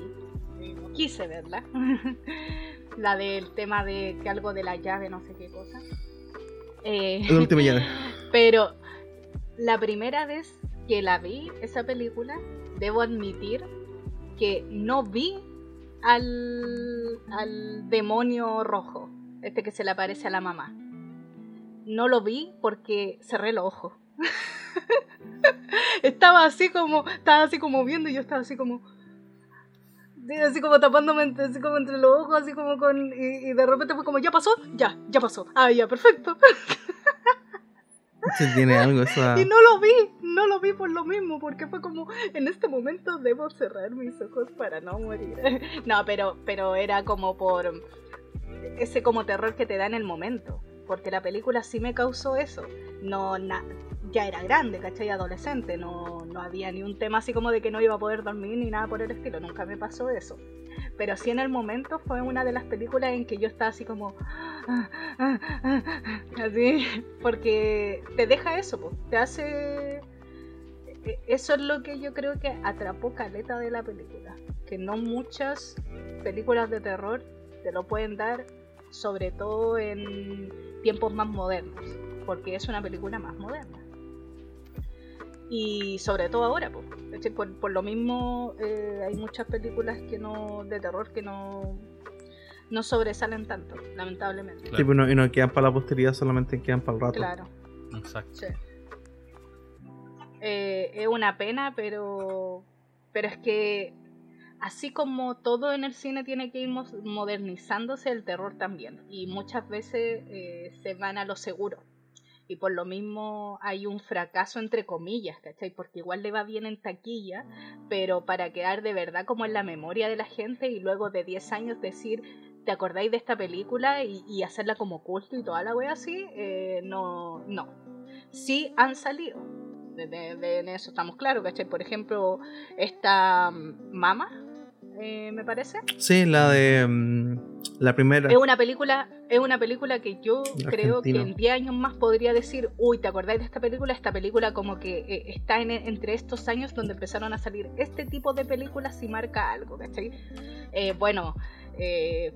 Quise verla. *laughs* la del tema de que algo de la llave, no sé qué cosa. Eh, El último llave. *laughs* pero la primera vez que la vi, esa película, debo admitir que no vi al, al demonio rojo, este que se le aparece a la mamá. No lo vi porque cerré los ojos. *laughs* estaba así como, estaba así como viendo y yo estaba así como, así como tapándome así como entre los ojos, así como con, y, y de repente fue como, ya pasó, ya, ya pasó, ah, ya, perfecto. Sí, tiene algo esa. *laughs* Y no lo vi, no lo vi por lo mismo, porque fue como, en este momento debo cerrar mis ojos para no morir. *laughs* No, pero, pero era como por ese como terror que te da en el momento, porque la película sí me causó eso. No, na- ya era grande, ¿cachai? Adolescente, no, no había ni un tema así como de que no iba a poder dormir ni nada por el estilo, nunca me pasó eso. Pero sí en el momento fue una de las películas en que yo estaba así como... Así, porque te deja eso, po, te hace... e- Eso es lo que yo creo que atrapó caleta de la película. Que no muchas películas de terror te lo pueden dar, sobre todo en tiempos más modernos, porque es una película más moderna. Y sobre todo ahora, po, ¿cachai? por, por lo mismo eh, hay muchas películas que no de terror que no, no sobresalen tanto, lamentablemente. Sí, pues no- y no quedan para la posteridad, solamente quedan para el rato. Claro. Exacto. Sí. Eh, es una pena, pero, pero es que así como todo en el cine tiene que ir modernizándose, el terror también. Y muchas veces eh, se van a lo seguro. Y por lo mismo hay un fracaso entre comillas, ¿cachai? Porque igual le va bien en taquilla, pero para quedar de verdad como en la memoria de la gente y luego de 10 años decir, ¿te acordáis de esta película? Y, hacerla como culto y toda la wea así, eh, no, no. Sí han salido. De- en eso estamos claros, ¿cachai? Por ejemplo, esta mm, Mama, eh, me parece. Sí, la de. mm, la primera. Es una película, es una película que yo creo que en 10 años más podría decir, uy, ¿te acordáis de esta película? Esta película como que eh, está en, entre estos años donde empezaron a salir este tipo de películas y marca algo, ¿cachai? Eh, bueno, eh,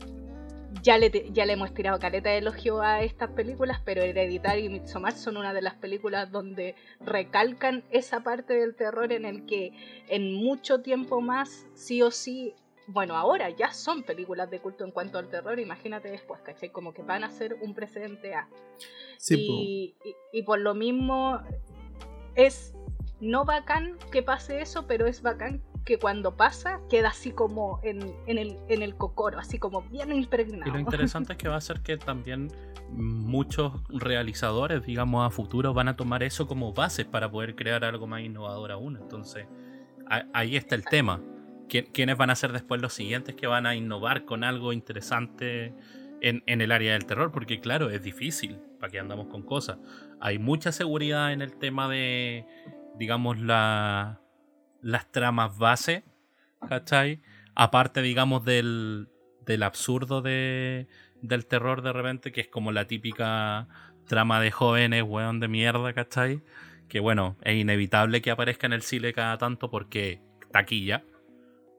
ya le, ya le hemos tirado caleta de elogio a estas películas, pero Hereditary y Midsommar son una de las películas donde recalcan esa parte del terror en el que en mucho tiempo más, sí o sí, bueno, ahora ya son películas de culto en cuanto al terror, imagínate después, ¿cachai? Como que van a ser un precedente a. Sí, po. y- y por lo mismo es no bacán que pase eso, pero es bacán que cuando pasa queda así como en, en el, en el cocoro, así como bien impregnado. Y lo interesante es que va a ser que también muchos realizadores, digamos, a futuro van a tomar eso como base para poder crear algo más innovador aún. Entonces, a- ahí está el tema. ¿Qui- ¿Quiénes van a ser después los siguientes que van a innovar con algo interesante en, en el área del terror? Porque claro, es difícil, para que andamos con cosas. Hay mucha seguridad en el tema de, digamos, la, las tramas base, ¿cachai? Aparte, digamos, del, del absurdo de, del terror de repente, que es como la típica trama de jóvenes, weón de mierda, ¿cachai? Que bueno, es inevitable que aparezca en el cine cada tanto porque taquilla,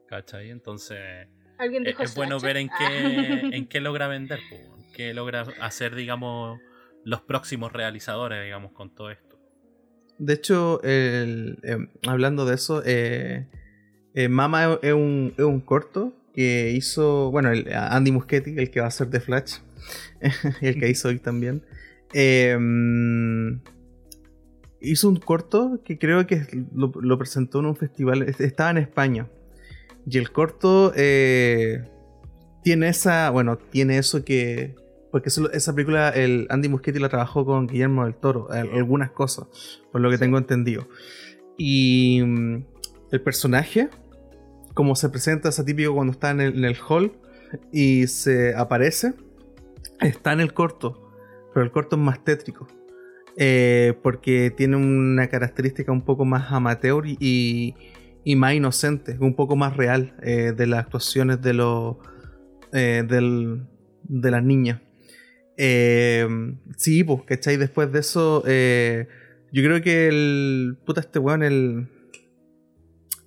¿cachai? Entonces, ¿Alguien es, dijo es bueno ver en Ah. qué, en qué logra vender, po, en qué logra hacer, digamos, los próximos realizadores, digamos, con todo esto. De hecho, em, hablando de eso, eh, eh, Mama es- un, es un corto que hizo, bueno, Andy Muschietti, el que va a ser The Flash, *laughs* el que hizo hoy también. em, hizo un corto que creo que lo, lo presentó en un festival, es- estaba en España. Y el corto eh, tiene esa, bueno, tiene eso que... Porque eso- esa película, el Andy Muschietti la trabajó con Guillermo del Toro, al- algunas cosas, por lo que tengo entendido. Y mm, el personaje, como se presenta, es típico cuando está en el, en el hall y se aparece, está en el corto, pero el corto es más tétrico. eh, porque tiene una característica un poco más amateur y, y- y más inocente, un poco más real eh, de las actuaciones de los eh, del, de las niñas. Eh, sí, pues, ¿cachai? Después de eso, eh, yo creo que el. Puta, este weón, el.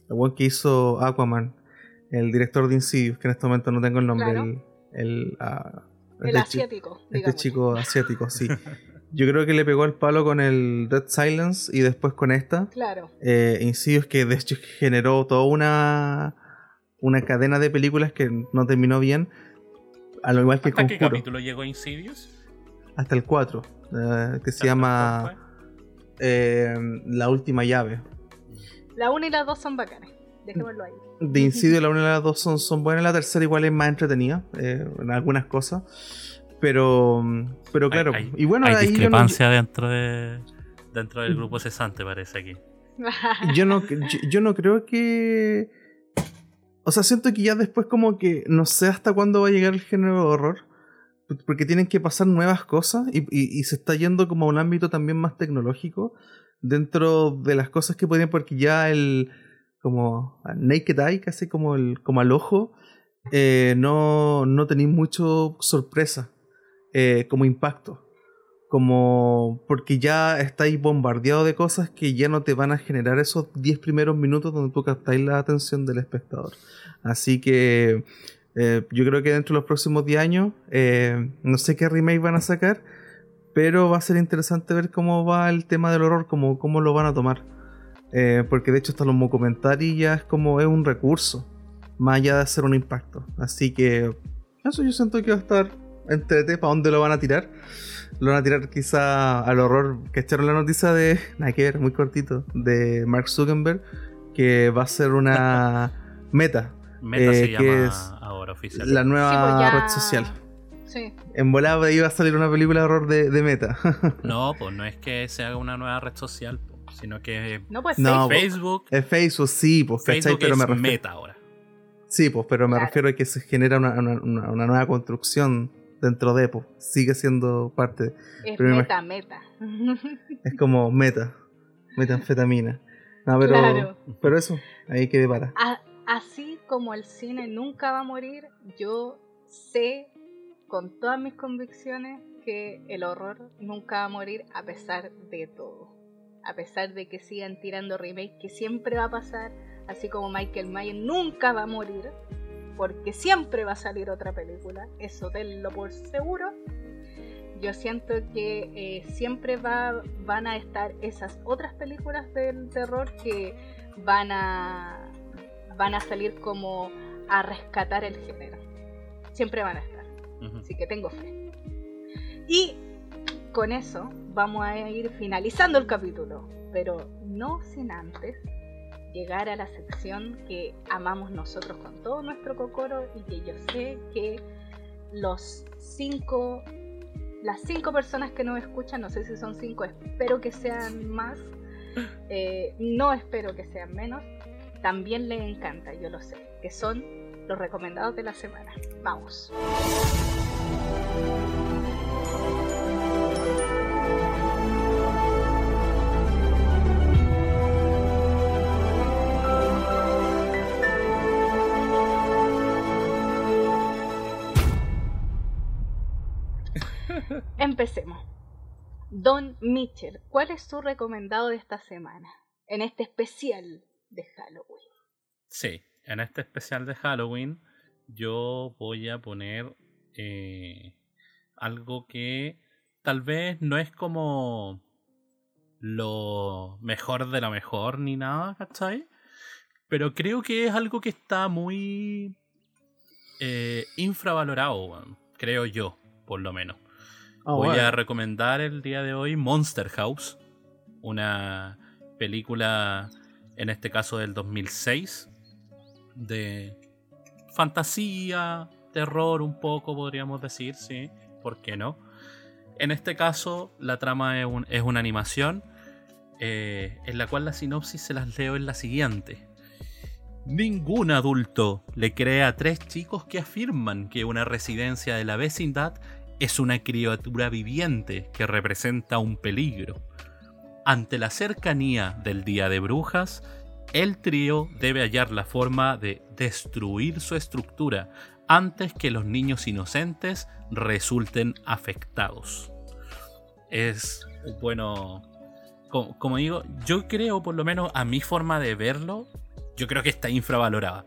El weón que hizo Aquaman, el director de Insidious, que en este momento no tengo el nombre, Claro. el. El, ah, El este asiático, este digamos. chico asiático, sí. *laughs* Yo creo que le pegó el palo con el Dead Silence y después con esta. Claro. Eh, Insidious que de hecho generó toda una una cadena de películas que no terminó bien. A lo igual que ¿Hasta qué Conjuro. capítulo llegó Insidious? Hasta el 4. eh, que se ¿Hasta llama eh, La Última Llave. La 1 y la 2 son bacanas. Dejémoslo ahí. De Insidious la 1 y la 2 son, son buenas. La tercera igual es más entretenida eh, en algunas cosas. Pero, pero claro. Hay- y bueno, Hay ahí yo no, discrepancia dentro de dentro del grupo cesante, parece aquí. *laughs* yo no, yo, yo no creo que. O sea, siento que ya después, como que no sé hasta cuándo va a llegar el género de horror. Porque tienen que pasar nuevas cosas y, se está yendo como a un ámbito también más tecnológico dentro de las cosas que podían, porque ya el. como naked eye, casi como, el, como al ojo, eh, no, no tenéis mucho sorpresa eh, como impacto como porque ya estáis bombardeado de cosas que ya no te van a generar esos 10 primeros minutos donde tú captáis la atención del espectador. Así que eh, yo creo que dentro de los próximos 10 años, eh, no sé qué remake van a sacar, pero va a ser interesante ver cómo va el tema del horror, cómo, cómo lo van a tomar. Eh, porque de hecho hasta los documentales ya es como es un recurso, más allá de hacer un impacto. Así que eso yo siento que va a estar entrete para dónde lo van a tirar. Lo van a tirar quizá al horror. Que echaron la noticia de. *laughs* Nada que ver, muy cortito. De Mark Zuckerberg. Que va a ser una *laughs* meta. Meta Eh, se ¿qué llama es? ahora oficial. La nueva Sí, pues ya- red social. Sí. En volada iba a salir una película de horror de, de meta. *laughs* No, pues no es que se haga una nueva red social, sino que No, pues No, Facebook. Facebook, es Facebook, sí, pues, ¿cachai? Facebook Pero es me refiero. Meta ahora. Sí, pues, pero me Claro. refiero a que se genera una, una- una- una nueva construcción dentro de, pues. Sigue siendo parte. Es Pero meta, meta. *laughs* Es como meta. Metanfetamina. No, pero. Claro. Pero eso, ahí quedé para. A- así como el cine nunca va a morir, yo sé con todas mis convicciones que el horror nunca va a morir a pesar de todo. A pesar de que sigan tirando remake, que siempre va a pasar, así como Michael Myers nunca va a morir, porque siempre va a salir otra película, eso tenlo por seguro. Yo siento que eh, siempre va, van a estar esas otras películas del terror que van a van a salir como a rescatar el género. Siempre van a estar. Así que tengo fe. Y con eso vamos a ir finalizando el capítulo. Pero no sin antes llegar a la sección que amamos nosotros con todo nuestro cocoro y que yo sé que los cinco, las cinco personas que nos escuchan, no sé si son cinco, espero que sean más, *laughs* eh, no espero que sean menos, también les encanta, yo lo sé, que son los recomendados de la semana. Vamos. Empecemos. Don Mitchell, ¿cuál es su recomendado de esta semana? En este especial de Halloween. Sí, en este especial de Halloween yo voy a poner eh, algo que tal vez no es como lo mejor de lo mejor ni nada, ¿cachai? Pero creo que es algo que está muy eh, infravalorado, creo yo, por lo menos. Ah, Voy bueno. a recomendar el día de hoy Monster House, una película, en este caso del 2006, de fantasía, terror un poco, podríamos decir, sí, ¿por qué no? En este caso, la trama es, un- es una animación, eh, en la cual la sinopsis se las leo en la siguiente. Ningún adulto le cree a tres chicos que afirman que una residencia de la vecindad es una criatura viviente que representa un peligro. Ante la cercanía del Día de Brujas el trío debe hallar la forma de destruir su estructura antes que los niños inocentes resulten afectados. Es bueno, como, digo, yo creo, por lo menos a mi forma de verlo, yo creo que está infravalorada.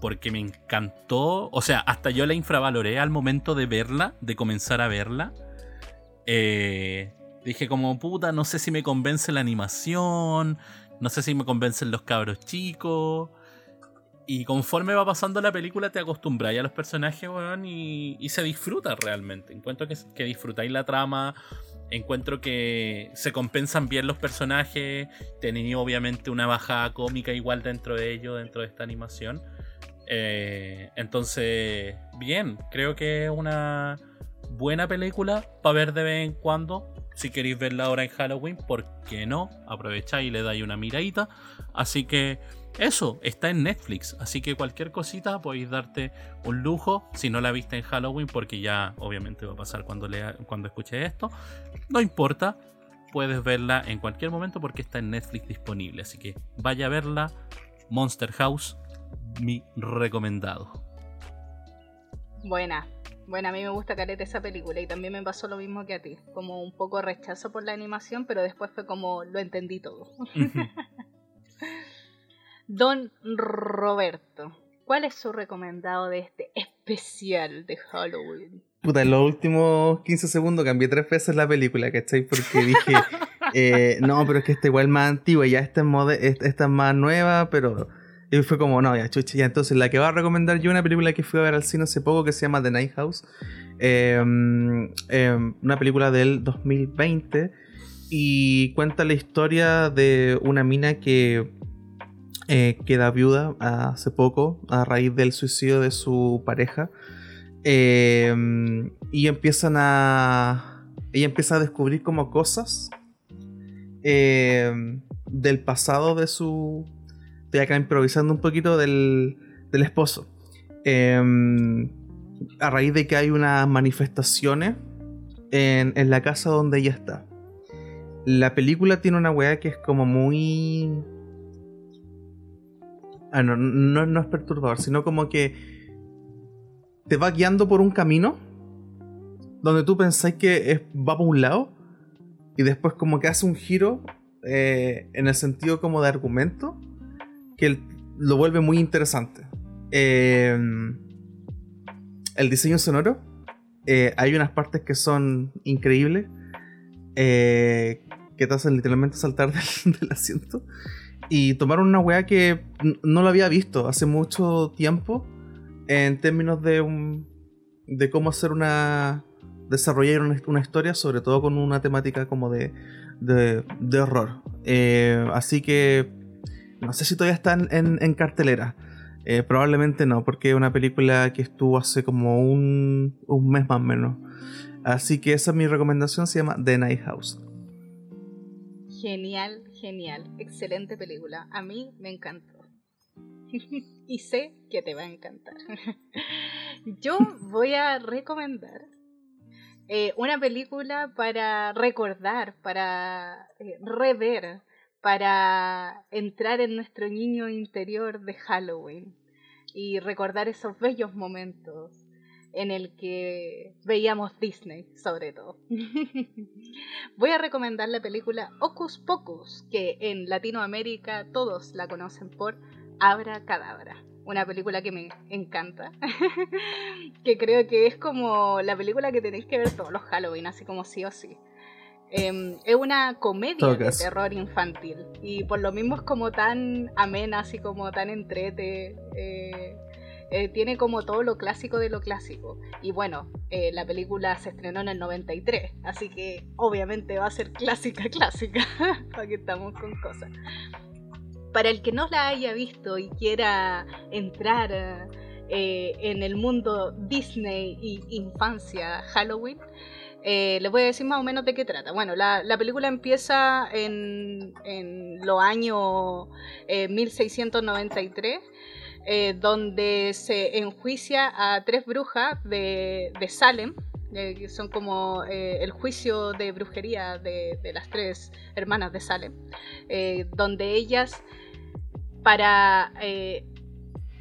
Porque me encantó, o sea, hasta yo la infravaloré al momento de verla, de comenzar a verla. Eh, dije como, puta, no sé si me convence la animación, no sé si me convencen los cabros chicos. Y conforme va pasando la película te acostumbras a los personajes, weón, y, se disfruta realmente. Encuentro que, disfrutáis la trama, encuentro que se compensan bien los personajes, tienen obviamente una bajada cómica igual dentro de ello, dentro de esta animación. Eh, entonces, bien, creo que es una buena película para ver de vez en cuando. Si queréis verla ahora en Halloween, ¿por qué no? Aprovecháis y le dais una miradita. Así que eso, está en Netflix, así que cualquier cosita podéis darte un lujo si no la viste en Halloween, porque ya obviamente va a pasar cuando, lea, cuando escuche esto. No importa, puedes verla en cualquier momento porque está en Netflix disponible, así que vaya a verla. Monster House, mi recomendado. Buena, bueno, a mí me gusta carete esa película y también me pasó lo mismo que a ti, como un poco rechazo por la animación, pero después fue como lo entendí todo. *laughs* Don Roberto, ¿cuál es su recomendado de este especial de Halloween? Puta, en los últimos 15 segundos cambié tres veces la película, ¿cachai? Porque dije, *laughs* eh, no, pero es que esta igual es más antigua, ya esta es, esta es más nueva, pero... Y fue como, no, ya, chucha, ya. Entonces, la que va a recomendar yo, una película que fui a ver al cine hace poco que se llama The Night House. Em, em, una película del 2020 y cuenta la historia de una mina que eh, queda viuda hace poco a raíz del suicidio de su pareja. Eh, y empiezan a. Ella empieza a descubrir como cosas del pasado de su. Estoy acá improvisando un poquito del, del esposo. a raíz de que hay unas manifestaciones en, en la casa donde ella está. La película tiene una weá que es como muy Ah, no, no, es perturbador, sino como que te va guiando por un camino donde tú pensáis que va por un lado y después como que hace un giro eh, en el sentido como de argumento que lo vuelve muy interesante. Em, el diseño sonoro, eh, hay unas partes que son increíbles, eh, que te hacen literalmente saltar *laughs* del asiento. Y tomaron una weá que no lo había visto hace mucho tiempo en términos de, un, de cómo hacer una. desarrollar una, historia, sobre todo con una temática como de, de, de horror. Eh, así que no sé si todavía está en, cartelera. Eh, probablemente no, porque es una película que estuvo hace como un, mes más o menos. Así que esa es mi recomendación, se llama The Night House. Genial, genial, excelente película. A mí me encantó. *laughs* y sé que te va a encantar. *laughs* Yo voy a recomendar eh, una película para recordar, para eh, rever, para entrar en nuestro niño interior de Halloween y recordar esos bellos momentos en el que veíamos Disney, sobre todo. *laughs* Voy a recomendar la película Ocus Pocus, que en Latinoamérica todos la conocen por Abra Cadabra. Una película que me encanta. *laughs* que creo que es como la película que tenéis que ver todos los Halloween, así como sí o sí. Em, es una comedia de terror infantil. Y por lo mismo es como tan amena, así como tan entrete. Eh, eh, tiene como todo lo clásico de lo clásico. Y bueno, eh, la película se estrenó en el 93, así que obviamente va a ser clásica, *laughs* clásica. Aquí estamos con cosas. Para el que no la haya visto y quiera entrar eh, en el mundo Disney y infancia Halloween, eh, les voy a decir más o menos de qué trata. Bueno, la, película empieza en, en los años 1693 eh, donde se enjuicia a tres brujas de, Salem, eh, que son como eh, el juicio de brujería de, las tres hermanas de Salem, donde ellas para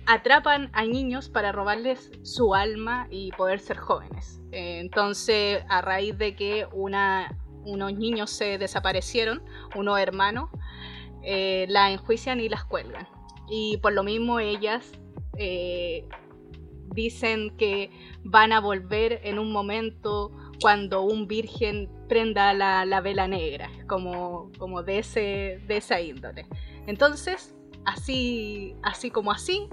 atrapan a niños para robarles su alma y poder ser jóvenes. Eh, entonces, a raíz de que una, unos niños se desaparecieron, unos hermanos, eh, la enjuician y las cuelgan. Y por lo mismo ellas eh, dicen que van a volver en un momento cuando un virgen prenda la, la vela negra, como, como de, ese, de esa índole. Entonces, así, así como así,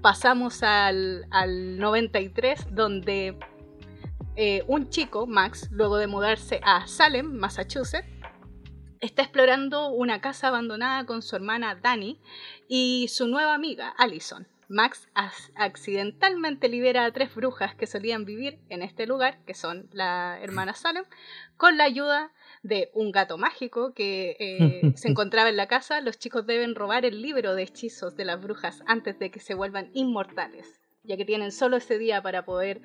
pasamos al, al 93, donde eh, un chico, Max, luego de mudarse a Salem, Massachusetts, está explorando una casa abandonada con su hermana Dani y su nueva amiga, Allison. Max accidentalmente libera a tres brujas que solían vivir en este lugar, que son la hermana Salem, con la ayuda de un gato mágico que eh, se *laughs* encontraba en la casa, los chicos deben robar el libro de hechizos de las brujas antes de que se vuelvan inmortales, ya que tienen solo ese día para poder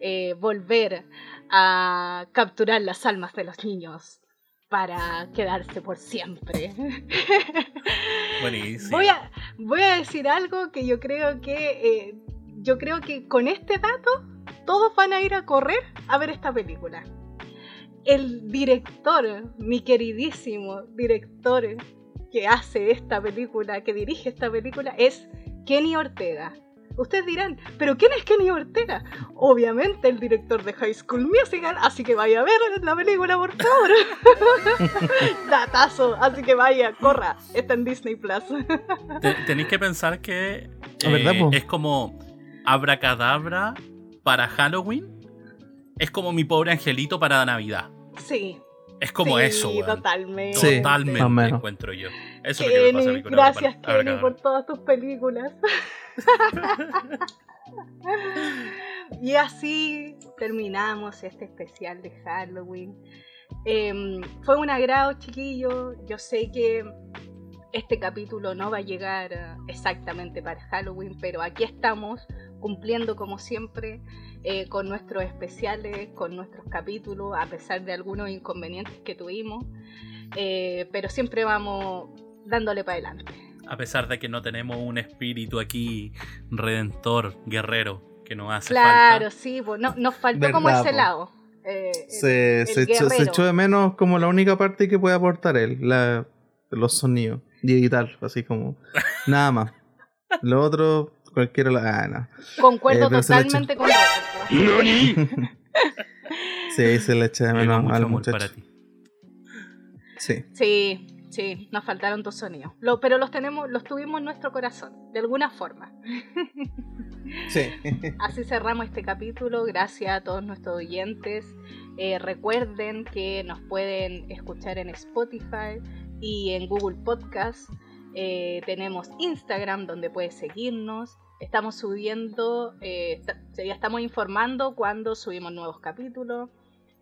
eh, volver a capturar las almas de los niños para quedarse por siempre. *laughs* Buenísimo. Voy a, voy a decir algo que yo creo que eh, yo creo que con este dato todos van a ir a correr a ver esta película el director, mi queridísimo director que hace esta película, que dirige esta película, es Kenny Ortega. Ustedes dirán, ¿pero quién es Kenny Ortega? Obviamente el director de High School Musical, así que vaya a ver la película, por favor. *laughs* Datazo, así que vaya, corra, está en Disney Plus. Tenéis que pensar que eh, es como abracadabra para Halloween es como mi pobre angelito para Navidad. Sí. Es como eso, Sí, Totalmente. totalmente encuentro yo. Eso Kenny, es lo que me Gracias, Kenny, por todas tus películas. *laughs* y así terminamos este especial de Halloween. Em, fue un agrado, chiquillo. Yo sé que este capítulo no va a llegar exactamente para Halloween, pero aquí estamos cumpliendo como siempre eh, con nuestros especiales, con nuestros capítulos, a pesar de algunos inconvenientes que tuvimos, eh, pero siempre vamos dándole para adelante. A pesar de que no tenemos un espíritu aquí redentor, guerrero, que nos hace claro, falta. Claro, sí, pues no, nos faltó como ese lado. Eh, se, se, echó, de menos como la única parte que puede aportar él, la, los sonidos, digital, así como nada más. Lo otro, cualquiera la. Ah, Concuerdo totalmente con *laughs* sí, se le echa de menos al muchacho. Para ti. Sí. Sí, sí, nos faltaron tus sonidos. pero los tenemos, los tuvimos en nuestro corazón, de alguna forma. sí. *laughs* Así cerramos este capítulo. Gracias a todos nuestros oyentes. Eh, recuerden que nos pueden escuchar en Spotify y en Google Podcast. Eh, tenemos Instagram donde puedes seguirnos. Estamos subiendo, eh, ya estamos informando cuando subimos nuevos capítulos.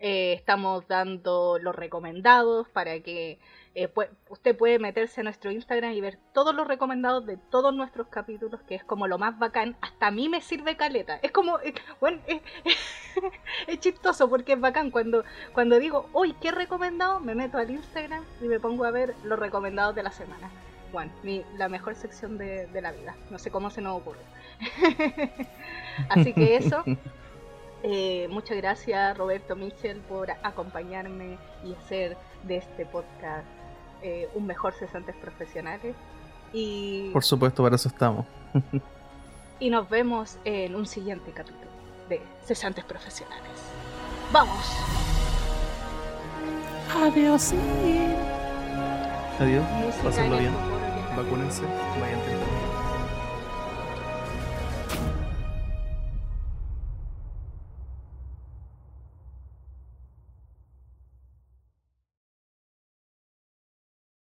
Eh, estamos dando los recomendados para que eh, usted puede meterse a nuestro Instagram y ver todos los recomendados de todos nuestros capítulos, que es como lo más bacán. Hasta a mí me sirve caleta. Es como, bueno, *laughs* es chistoso porque es bacán. Cuando, cuando digo, uy, ¿qué recomendado? Me meto al Instagram y me pongo a ver los recomendados de la semana bueno, la mejor sección de, la vida. No sé cómo se nos ocurre. *laughs* Así que eso. Eh, muchas gracias Roberto Michel por acompañarme y hacer de este podcast eh, un mejor cesantes profesionales. Y, por supuesto, para eso estamos. y nos vemos en un siguiente capítulo de cesantes profesionales. ¡Vamos! Adiós. Adiós. Pásenlo bien vacúnense, vayan.